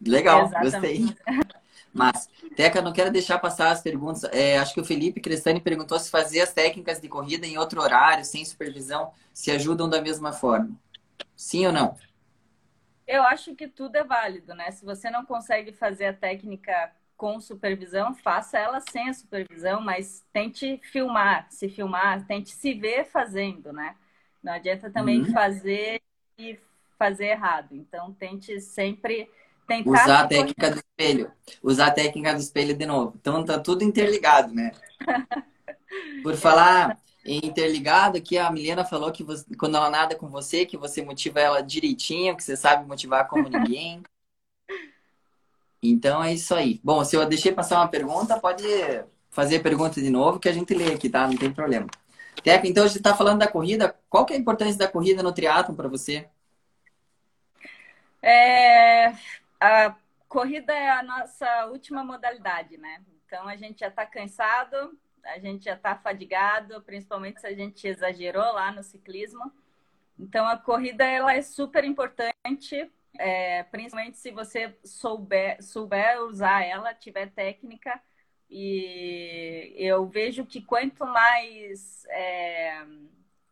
Legal, Exatamente. gostei. Mas, Teca, não quero deixar passar as perguntas. É, acho que o Felipe Crestani perguntou se fazer as técnicas de corrida em outro horário, sem supervisão, se ajudam da mesma forma. Sim ou não? Eu acho que tudo é válido, né? Se você não consegue fazer a técnica com supervisão, faça ela sem a supervisão, mas tente filmar, se filmar, tente se ver fazendo, né? Não adianta também uhum. fazer e fazer errado. Então, tente sempre tentar. Usar a técnica do espelho. Usar a técnica do espelho de novo. Então, tá tudo interligado, né? Por falar interligado, aqui a Milena falou que você, quando ela nada com você, que você motiva ela direitinho, que você sabe motivar como ninguém. Então é isso aí. Bom, se eu deixei passar uma pergunta, pode fazer a pergunta de novo que a gente lê aqui, tá? Não tem problema. Teca, então a gente está falando da corrida. Qual que é a importância da corrida no triatlon para você? É, a corrida é a nossa última modalidade, né? Então a gente já está cansado, a gente já está fadigado, principalmente se a gente exagerou lá no ciclismo. Então a corrida ela é super importante, é, principalmente se você souber, souber usar ela, tiver técnica. E eu vejo que quanto mais é,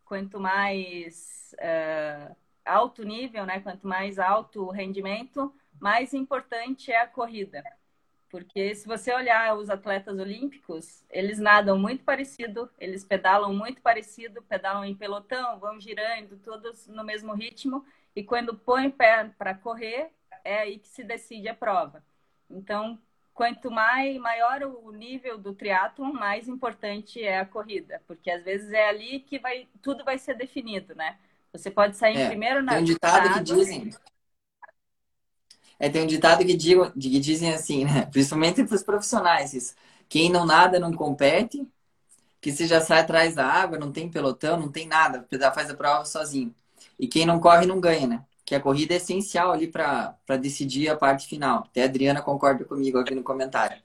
quanto mais é, alto nível, né, quanto mais alto rendimento, mais importante é a corrida. Porque se você olhar os atletas olímpicos, eles nadam muito parecido, eles pedalam muito parecido, pedalam em pelotão, vão girando, todos no mesmo ritmo. E quando põe pé para correr, é aí que se decide a prova. Então, quanto mais maior o nível do triatlon, mais importante é a corrida, porque às vezes é ali que vai tudo vai ser definido, né? Você pode sair é, primeiro na Tem um ditado que dizem é, tem um ditado que, digo, que dizem assim, né? Principalmente para os profissionais, isso. Quem não nada não compete, que se já sai atrás da água, não tem pelotão, não tem nada, faz a prova sozinho. E quem não corre não ganha, né? Que a corrida é essencial ali para decidir a parte final. Até a Adriana concorda comigo aqui no comentário.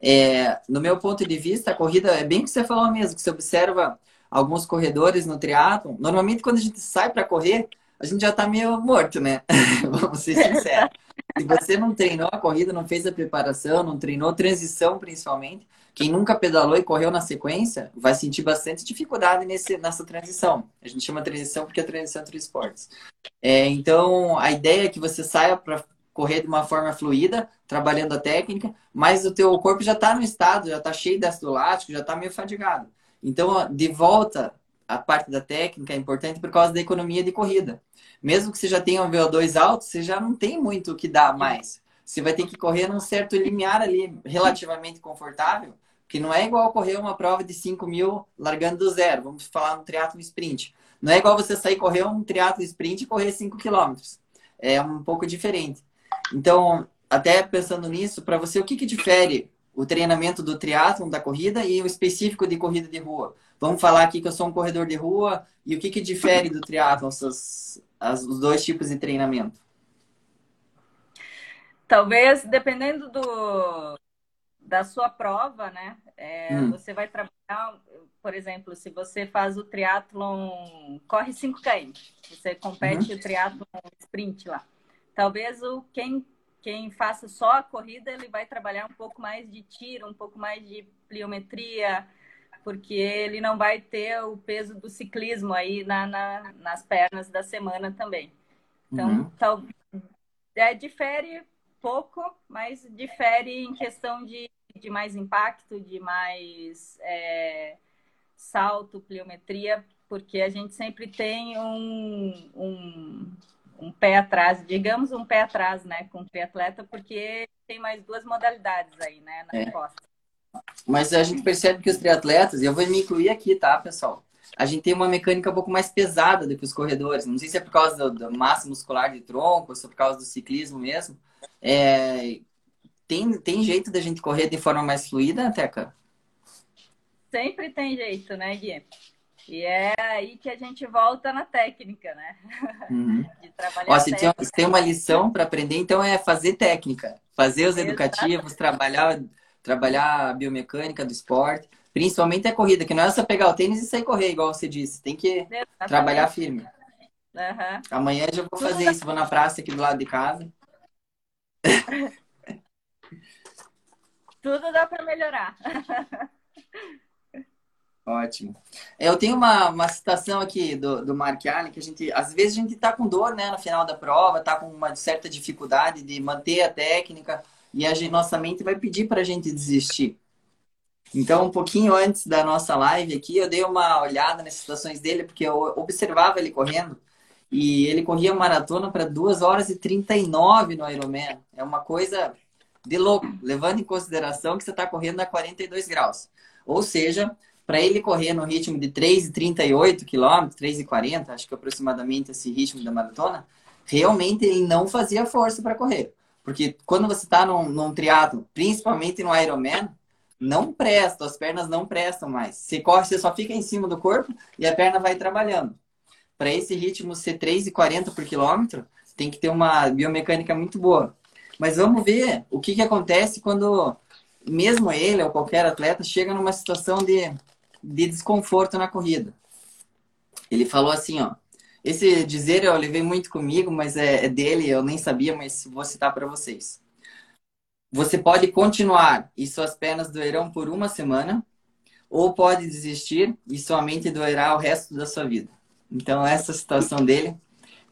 É, no meu ponto de vista, a corrida é bem o que você falou mesmo, que você observa alguns corredores no triatlo. Normalmente, quando a gente sai para correr, a gente já está meio morto, né? Vamos ser sinceros. Se você não treinou a corrida, não fez a preparação, não treinou transição principalmente, quem nunca pedalou e correu na sequência vai sentir bastante dificuldade nesse, nessa transição. A gente chama transição porque é transição entre esportes. É, então, a ideia é que você saia para correr de uma forma fluida, trabalhando a técnica, mas o teu corpo já está no estado, já está cheio de ácido lático, já está meio fadigado. Então, de volta a parte da técnica é importante por causa da economia de corrida. Mesmo que você já tenha um VO2 alto, você já não tem muito o que dar mais. Você vai ter que correr num certo limiar ali, relativamente confortável, que não é igual correr uma prova de 5 mil largando do zero. Vamos falar no triatlo sprint. Não é igual você sair correr um triatlo sprint e correr 5 quilômetros. É um pouco diferente. Então, até pensando nisso, para você, o que, que difere o treinamento do triatlon, da corrida, e o específico de corrida de rua? Vamos falar aqui que eu sou um corredor de rua e o que, que difere do triatlon, os, os dois tipos de treinamento? Talvez, dependendo do, da sua prova, né? É, hum. Você vai trabalhar, por exemplo, se você faz o triatlon, corre 5 km, você compete uhum. o triatlon sprint lá. Talvez o quem quem faça só a corrida, ele vai trabalhar um pouco mais de tiro, um pouco mais de pliometria, porque ele não vai ter o peso do ciclismo aí na, na nas pernas da semana também. Então, uhum. tal, é, difere pouco, mas difere em questão de, de mais impacto, de mais é, salto, pliometria, porque a gente sempre tem um, um, um pé atrás, digamos um pé atrás, né, com o triatleta, porque tem mais duas modalidades aí, né, na é. costa. Mas a gente percebe que os triatletas, e eu vou me incluir aqui, tá, pessoal? A gente tem uma mecânica um pouco mais pesada do que os corredores. Não sei se é por causa da massa muscular de tronco, ou se é por causa do ciclismo mesmo. É... Tem, tem jeito da gente correr de forma mais fluida, Teca? Sempre tem jeito, né, Gui? E é aí que a gente volta na técnica, né? Uhum. De trabalhar Ó, se, tem, se tem uma lição para aprender, então é fazer técnica. Fazer os educativos, trabalhar trabalhar a biomecânica do esporte, principalmente a corrida, que não é só pegar o tênis e sair correr, igual você disse. Tem que Exatamente. trabalhar firme. Uhum. Amanhã já vou fazer isso, vou na praça aqui do lado de casa. Tudo dá para melhorar. Ótimo. Eu tenho uma, uma citação aqui do, do Mark Allen, que a gente, às vezes a gente tá com dor, né, no final da prova, tá com uma certa dificuldade de manter a técnica, e a gente, nossa mente vai pedir para a gente desistir. Então, um pouquinho antes da nossa live aqui, eu dei uma olhada nas situações dele, porque eu observava ele correndo. E ele corria maratona para 2 horas e 39 no Ironman. É uma coisa de louco, levando em consideração que você está correndo a 42 graus. Ou seja, para ele correr no ritmo de 3,38 km, 3,40, acho que aproximadamente esse ritmo da maratona, realmente ele não fazia força para correr. Porque quando você está num, num triatlo, principalmente no Ironman, não presta, as pernas não prestam mais. Você corre, você só fica em cima do corpo e a perna vai trabalhando. Para esse ritmo ser 3,40 por quilômetro, tem que ter uma biomecânica muito boa. Mas vamos ver o que, que acontece quando, mesmo ele ou qualquer atleta, chega numa situação de, de desconforto na corrida. Ele falou assim, ó. Esse dizer eu levei muito comigo, mas é, é dele, eu nem sabia, mas vou citar para vocês. Você pode continuar e suas pernas doerão por uma semana, ou pode desistir e sua mente doerá o resto da sua vida. Então, essa situação dele.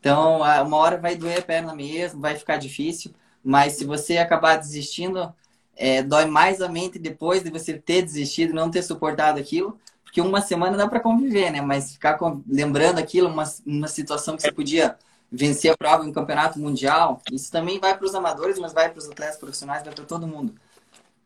Então, uma hora vai doer a perna mesmo, vai ficar difícil, mas se você acabar desistindo, é, dói mais a mente depois de você ter desistido, não ter suportado aquilo, porque uma semana dá para conviver, né? Mas ficar lembrando aquilo, uma, uma situação que você podia vencer a prova em um campeonato mundial, isso também vai para os amadores, mas vai para os atletas profissionais, vai para todo mundo.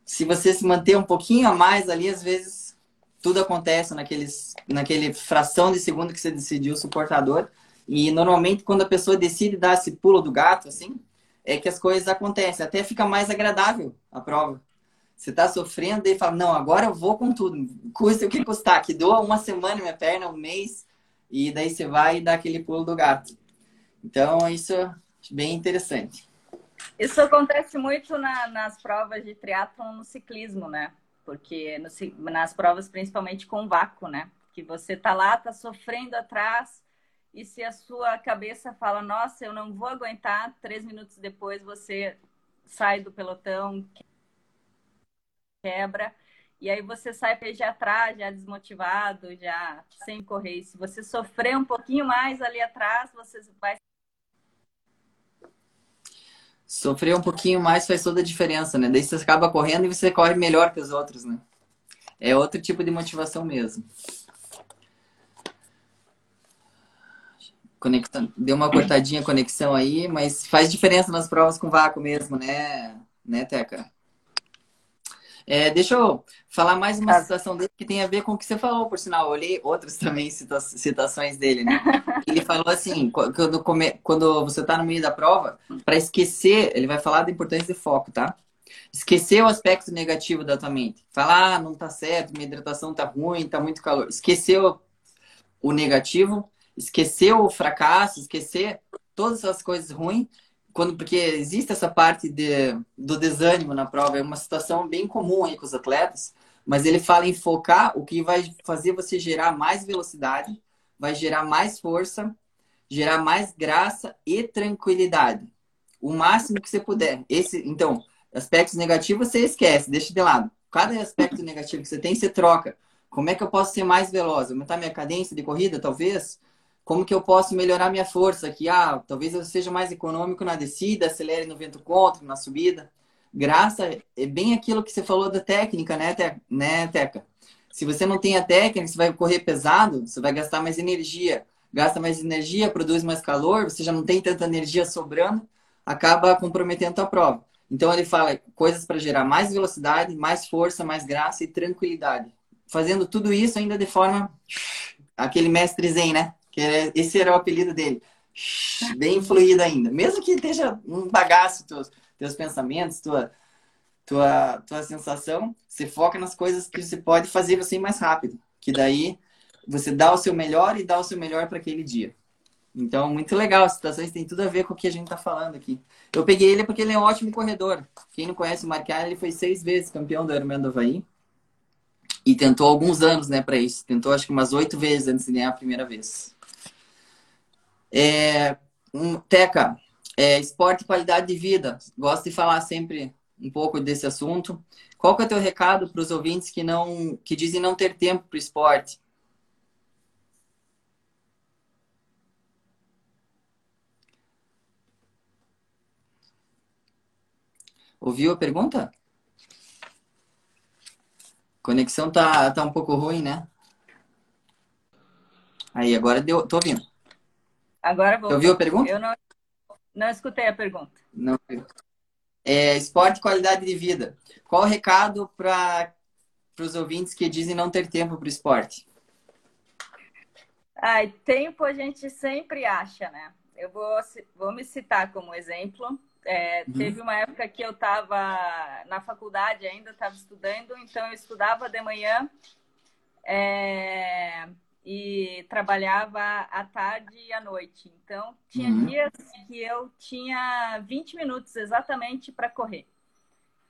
Se você se manter um pouquinho a mais ali, às vezes tudo acontece naqueles, naquele fração de segundo que você decidiu o suportador. E normalmente quando a pessoa decide dar esse pulo do gato, assim, é que as coisas acontecem. Até fica mais agradável a prova. Você está sofrendo e fala, não, agora eu vou com tudo. Custa o que custar. Que doa uma semana minha perna, um mês. E daí você vai e dá aquele pulo do gato. Então, isso é bem interessante. Isso acontece muito na, nas provas de triatlon no ciclismo, né? Porque no, nas provas, principalmente com vácuo, né? Que você tá lá, tá sofrendo atrás, e se a sua cabeça fala, nossa, eu não vou aguentar, três minutos depois você sai do pelotão, quebra, e aí você sai de atrás, já desmotivado, já sem correr. Se você sofrer um pouquinho mais ali atrás, você vai sofrer um pouquinho mais faz toda a diferença, né? Daí você acaba correndo e você corre melhor que os outros, né? É outro tipo de motivação mesmo. Conectando. Deu uma cortadinha a conexão aí, mas faz diferença nas provas com vácuo mesmo, né? Né, Teca? É, deixa eu falar mais uma citação dele que tem a ver com o que você falou, por sinal. Eu olhei outras também cita citações dele, né? Ele falou assim, quando, quando você está no meio da prova, para esquecer, ele vai falar da importância de foco, tá? Esquecer o aspecto negativo da tua mente. Falar, ah, não tá certo, minha hidratação tá ruim, tá muito calor. Esquecer o, o negativo, esquecer o fracasso, esquecer todas as coisas ruins quando porque existe essa parte de, do desânimo na prova, é uma situação bem comum aí com os atletas, mas ele fala em focar o que vai fazer você gerar mais velocidade, vai gerar mais força, gerar mais graça e tranquilidade. O máximo que você puder. Esse, então, aspectos negativos você esquece, deixa de lado. Cada aspecto negativo que você tem, você troca. Como é que eu posso ser mais veloz? Aumentar minha cadência de corrida, talvez? Como que eu posso melhorar minha força aqui? Ah, talvez eu seja mais econômico na descida, acelere no vento contra, na subida. Graça é bem aquilo que você falou da técnica, né, Te né, Teca? Se você não tem a técnica, você vai correr pesado, você vai gastar mais energia. Gasta mais energia, produz mais calor, você já não tem tanta energia sobrando, acaba comprometendo a prova. Então ele fala coisas para gerar mais velocidade, mais força, mais graça e tranquilidade. Fazendo tudo isso ainda de forma aquele mestre zen, né? Esse era o apelido dele. Bem fluido ainda. Mesmo que esteja um bagaço teus, teus pensamentos, tua, tua, tua sensação, você foca nas coisas que você pode fazer você ir mais rápido. Que daí você dá o seu melhor e dá o seu melhor para aquele dia. Então, muito legal. As situações têm tudo a ver com o que a gente está falando aqui. Eu peguei ele porque ele é um ótimo corredor. Quem não conhece o Marcar, ele foi seis vezes campeão do Ironman do Havaí. E tentou alguns anos, né, para isso. Tentou acho que umas oito vezes antes de ganhar a primeira vez. É, um, Teca, é, esporte e qualidade de vida. Gosto de falar sempre um pouco desse assunto. Qual que é o teu recado para os ouvintes que não que dizem não ter tempo para o esporte? Ouviu a pergunta? Conexão tá, tá um pouco ruim, né? Aí, agora deu. Tô ouvindo. Agora vou. Ouviu a pergunta? Eu não, não escutei a pergunta. Não. É, esporte qualidade de vida. Qual o recado para os ouvintes que dizem não ter tempo para o esporte? Ai, tempo a gente sempre acha, né? Eu vou, vou me citar como exemplo. É, uhum. Teve uma época que eu estava na faculdade ainda, estava estudando, então eu estudava de manhã é, e trabalhava à tarde e à noite. Então, tinha uhum. dias que eu tinha 20 minutos exatamente para correr,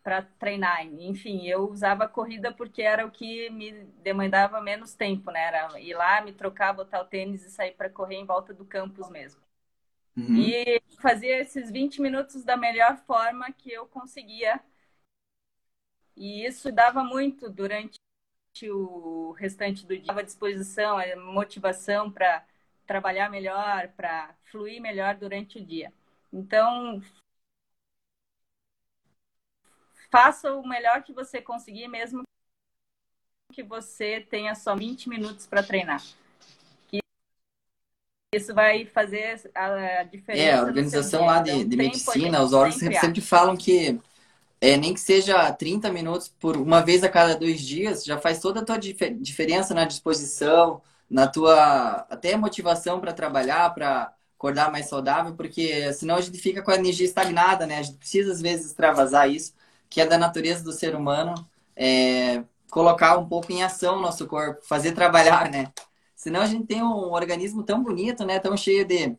para treinar. Enfim, eu usava a corrida porque era o que me demandava menos tempo, né? Era ir lá, me trocar, botar o tênis e sair para correr em volta do campus mesmo. Uhum. E fazia esses 20 minutos da melhor forma que eu conseguia. E isso dava muito durante o restante do dia, à disposição, a motivação para trabalhar melhor, para fluir melhor durante o dia. Então, faça o melhor que você conseguir, mesmo que você tenha só 20 minutos para treinar. Isso vai fazer a diferença. É, a organização lá de, então, de medicina, os órgãos sempre, sempre falam que é, nem que seja 30 minutos por uma vez a cada dois dias, já faz toda a tua dif diferença na disposição, na tua até motivação para trabalhar, para acordar mais saudável, porque senão a gente fica com a energia estagnada, né? A gente precisa às vezes extravasar isso, que é da natureza do ser humano, é, colocar um pouco em ação o nosso corpo, fazer trabalhar, né? Senão a gente tem um organismo tão bonito, né? Tão cheio de,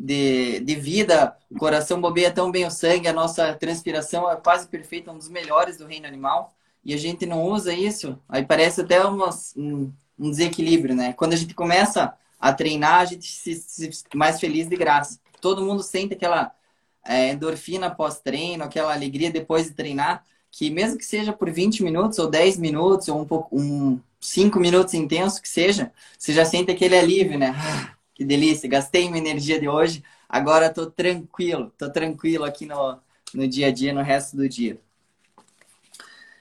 de, de vida, o coração bobeia tão bem o sangue, a nossa transpiração é quase perfeita, um dos melhores do reino animal. E a gente não usa isso, aí parece até umas, um, um desequilíbrio, né? Quando a gente começa a treinar, a gente se, se mais feliz de graça. Todo mundo sente aquela é, endorfina pós-treino, aquela alegria depois de treinar, que mesmo que seja por 20 minutos ou 10 minutos ou um pouco um, cinco minutos intenso que seja, você já sente aquele alívio, né? Que delícia, gastei minha energia de hoje, agora tô tranquilo, tô tranquilo aqui no, no dia a dia, no resto do dia.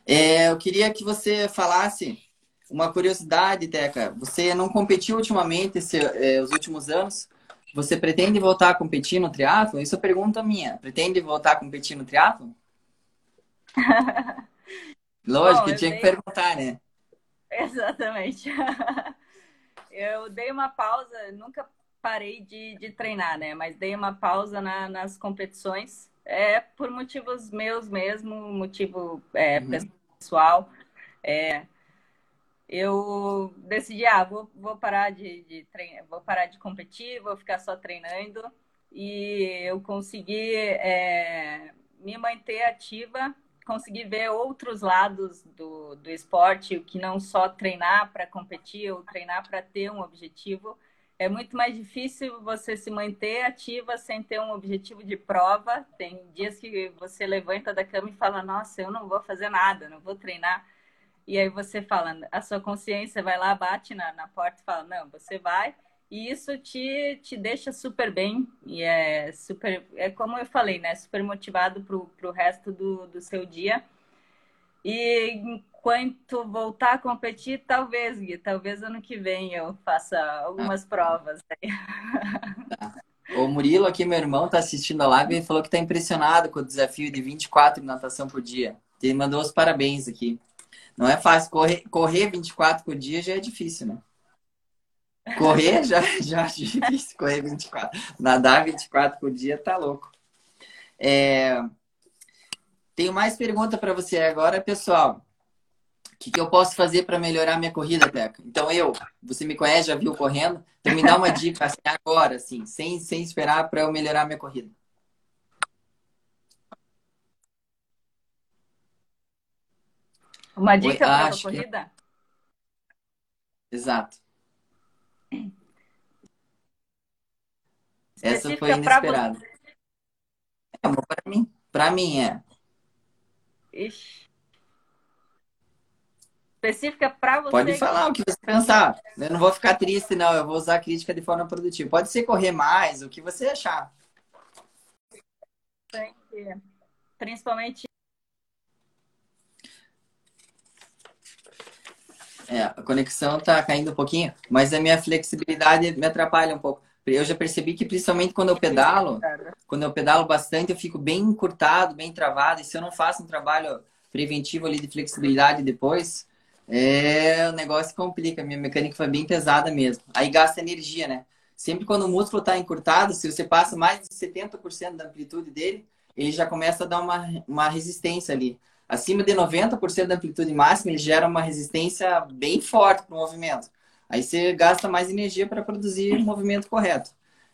É, eu queria que você falasse uma curiosidade, Teca. Você não competiu ultimamente, esse, é, os últimos anos. Você pretende voltar a competir no triatlo? Isso é pergunta minha. Pretende voltar a competir no triatlo? Lógico, Bom, tinha que perguntar, né? Exatamente. eu dei uma pausa, nunca parei de, de treinar, né? Mas dei uma pausa na, nas competições. É por motivos meus mesmo, motivo é, uhum. pessoal. É, eu decidi, ah, vou, vou parar de, de treinar, vou parar de competir, vou ficar só treinando. E eu consegui é, me manter ativa conseguir ver outros lados do, do esporte, o que não só treinar para competir ou treinar para ter um objetivo. É muito mais difícil você se manter ativa sem ter um objetivo de prova. Tem dias que você levanta da cama e fala: Nossa, eu não vou fazer nada, não vou treinar. E aí você fala, a sua consciência vai lá, bate na, na porta e fala: Não, você vai e isso te, te deixa super bem e é super, é como eu falei, né? Super motivado para o resto do, do seu dia. E enquanto voltar a competir, talvez, Gui, talvez ano que vem eu faça algumas ah. provas. Tá. O Murilo, aqui, meu irmão, tá assistindo a live e falou que tá impressionado com o desafio de 24 de natação por dia. Ele mandou os parabéns aqui. Não é fácil. Correr, correr 24 por dia já é difícil, né? Correr já, já acho difícil, correr 24. Nadar 24 por dia tá louco. É... Tenho mais pergunta para você agora, pessoal. O que, que eu posso fazer para melhorar minha corrida, Teca? Então, eu, você me conhece, já viu correndo? Então, me dá uma dica assim, agora, assim, sem, sem esperar para eu melhorar minha corrida. Uma dica para a corrida? Exato. Essa foi inesperada. É, para mim, para mim é. Ixi. Específica para você. Pode falar o que você pensar. Eu não vou ficar triste, não. Eu vou usar a crítica de forma produtiva. Pode ser correr mais, o que você achar. Principalmente É, a conexão tá caindo um pouquinho, mas a minha flexibilidade me atrapalha um pouco. Eu já percebi que principalmente quando eu pedalo, quando eu pedalo bastante, eu fico bem encurtado, bem travado. E se eu não faço um trabalho preventivo ali de flexibilidade depois, é, o negócio complica. Minha mecânica foi bem pesada mesmo. Aí gasta energia, né? Sempre quando o músculo está encurtado, se você passa mais de 70% da amplitude dele, ele já começa a dar uma, uma resistência ali. Acima de 90% da amplitude máxima, ele gera uma resistência bem forte para o movimento. Aí você gasta mais energia para produzir o movimento correto.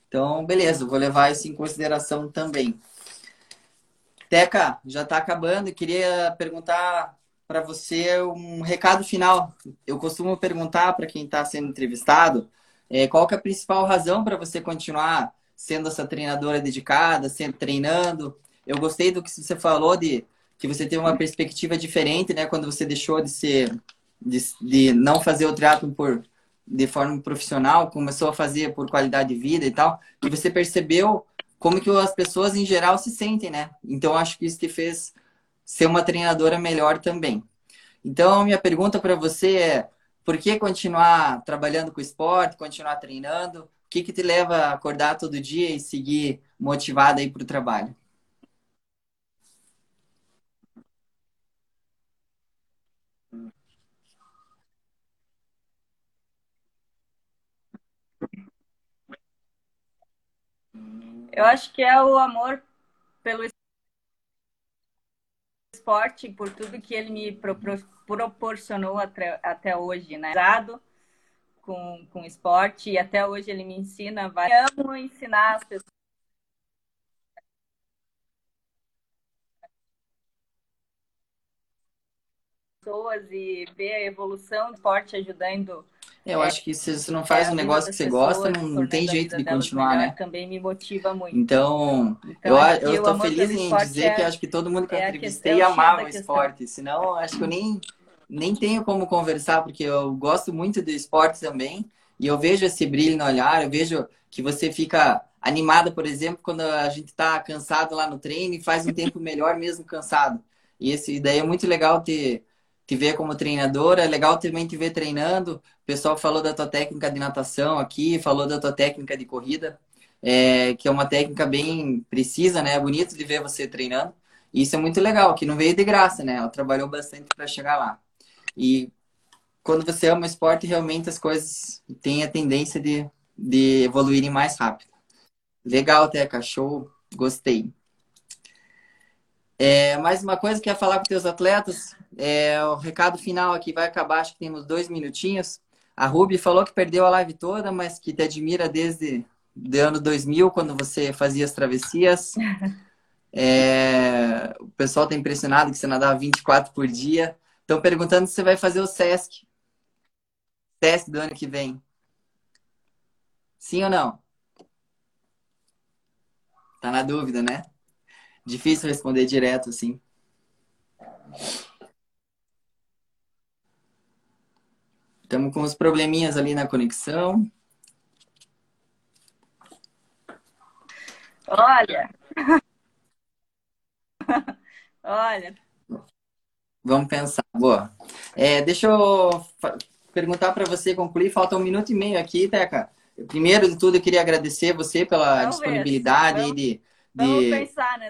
Então, beleza, vou levar isso em consideração também. Teca, já está acabando. Queria perguntar para você um recado final. Eu costumo perguntar para quem está sendo entrevistado é, qual é a principal razão para você continuar sendo essa treinadora dedicada, sempre treinando. Eu gostei do que você falou de que você teve uma perspectiva diferente, né, quando você deixou de ser de, de não fazer o triatlo por de forma profissional, começou a fazer por qualidade de vida e tal, e você percebeu como que as pessoas em geral se sentem, né? Então acho que isso te fez ser uma treinadora melhor também. Então minha pergunta para você é: por que continuar trabalhando com esporte, continuar treinando? O que que te leva a acordar todo dia e seguir motivada aí para o trabalho? Eu acho que é o amor pelo esporte, por tudo que ele me proporcionou até, até hoje, né? Com, com esporte e até hoje ele me ensina. Vai... Eu amo ensinar as pessoas e ver a evolução do esporte ajudando eu acho que se você não faz é, um negócio que você gosta, não, não tem jeito de continuar, né? Também me motiva muito. Então, então eu, eu tô feliz em dizer é, que acho que todo mundo que eu é entrevistei amava o esporte. Senão, acho que eu nem, nem tenho como conversar, porque eu gosto muito do esporte também. E eu vejo esse brilho no olhar, eu vejo que você fica animada, por exemplo, quando a gente tá cansado lá no treino e faz um tempo melhor mesmo cansado. E esse daí é muito legal ter te ver como treinadora. É legal também te ver treinando. O pessoal falou da tua técnica de natação aqui, falou da tua técnica de corrida, é, que é uma técnica bem precisa, né? É bonito de ver você treinando. E isso é muito legal, que não veio de graça, né? Ela trabalhou bastante para chegar lá. E quando você ama esporte, realmente as coisas têm a tendência de, de evoluírem mais rápido. Legal, Teca, show, gostei. É, mais uma coisa que ia falar com teus atletas, é, o recado final aqui vai acabar, acho que temos dois minutinhos. A Ruby falou que perdeu a live toda, mas que te admira desde o ano 2000, quando você fazia as travessias. É, o pessoal está impressionado que você nadava 24 por dia. Estão perguntando se você vai fazer o SESC. SESC do ano que vem. Sim ou não? Tá na dúvida, né? Difícil responder direto, assim. Estamos com uns probleminhas ali na conexão. Olha. Olha. Vamos pensar. Boa. É, deixa eu perguntar para você concluir. Falta um minuto e meio aqui, Teca. Primeiro de tudo, eu queria agradecer você pela disponibilidade Vamos... de de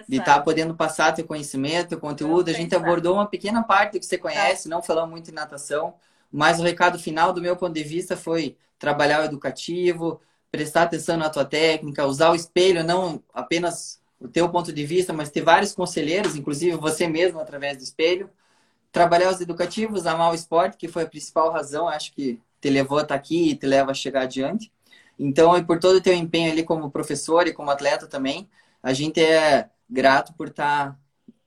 de estar tá podendo passar teu conhecimento, teu conteúdo. Vamos a gente pensar. abordou uma pequena parte do que você conhece, tá. não falamos muito em natação, mas o recado final do meu ponto de vista foi trabalhar o educativo, prestar atenção na tua técnica, usar o espelho, não apenas o teu ponto de vista, mas ter vários conselheiros, inclusive você mesmo através do espelho. Trabalhar os educativos, amar o esporte, que foi a principal razão, acho que te levou a estar aqui e te leva a chegar adiante. Então, e por todo o teu empenho ali como professor e como atleta também, a gente é grato por estar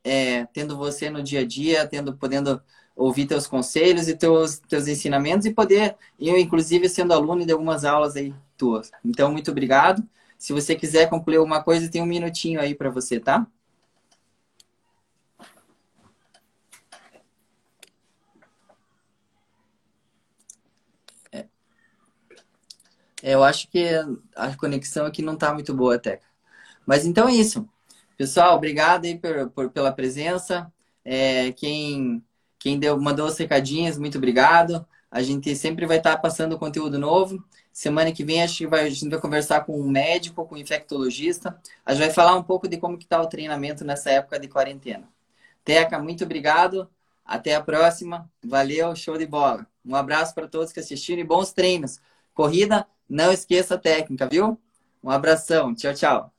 é, tendo você no dia a dia, tendo podendo ouvir teus conselhos e teus, teus ensinamentos e poder, eu inclusive sendo aluno de algumas aulas aí tuas. Então, muito obrigado. Se você quiser concluir alguma coisa, tem um minutinho aí para você, tá? É. Eu acho que a conexão aqui não está muito boa, Teca. Mas então é isso. Pessoal, obrigado aí por, por pela presença. É, quem, quem deu, mandou os recadinhos, muito obrigado. A gente sempre vai estar passando conteúdo novo. Semana que vem acho que vai, a gente vai conversar com um médico, com um infectologista. A gente vai falar um pouco de como que está o treinamento nessa época de quarentena. Teca, muito obrigado. Até a próxima. Valeu, show de bola. Um abraço para todos que assistiram e bons treinos. Corrida, não esqueça a técnica, viu? Um abração. Tchau, tchau.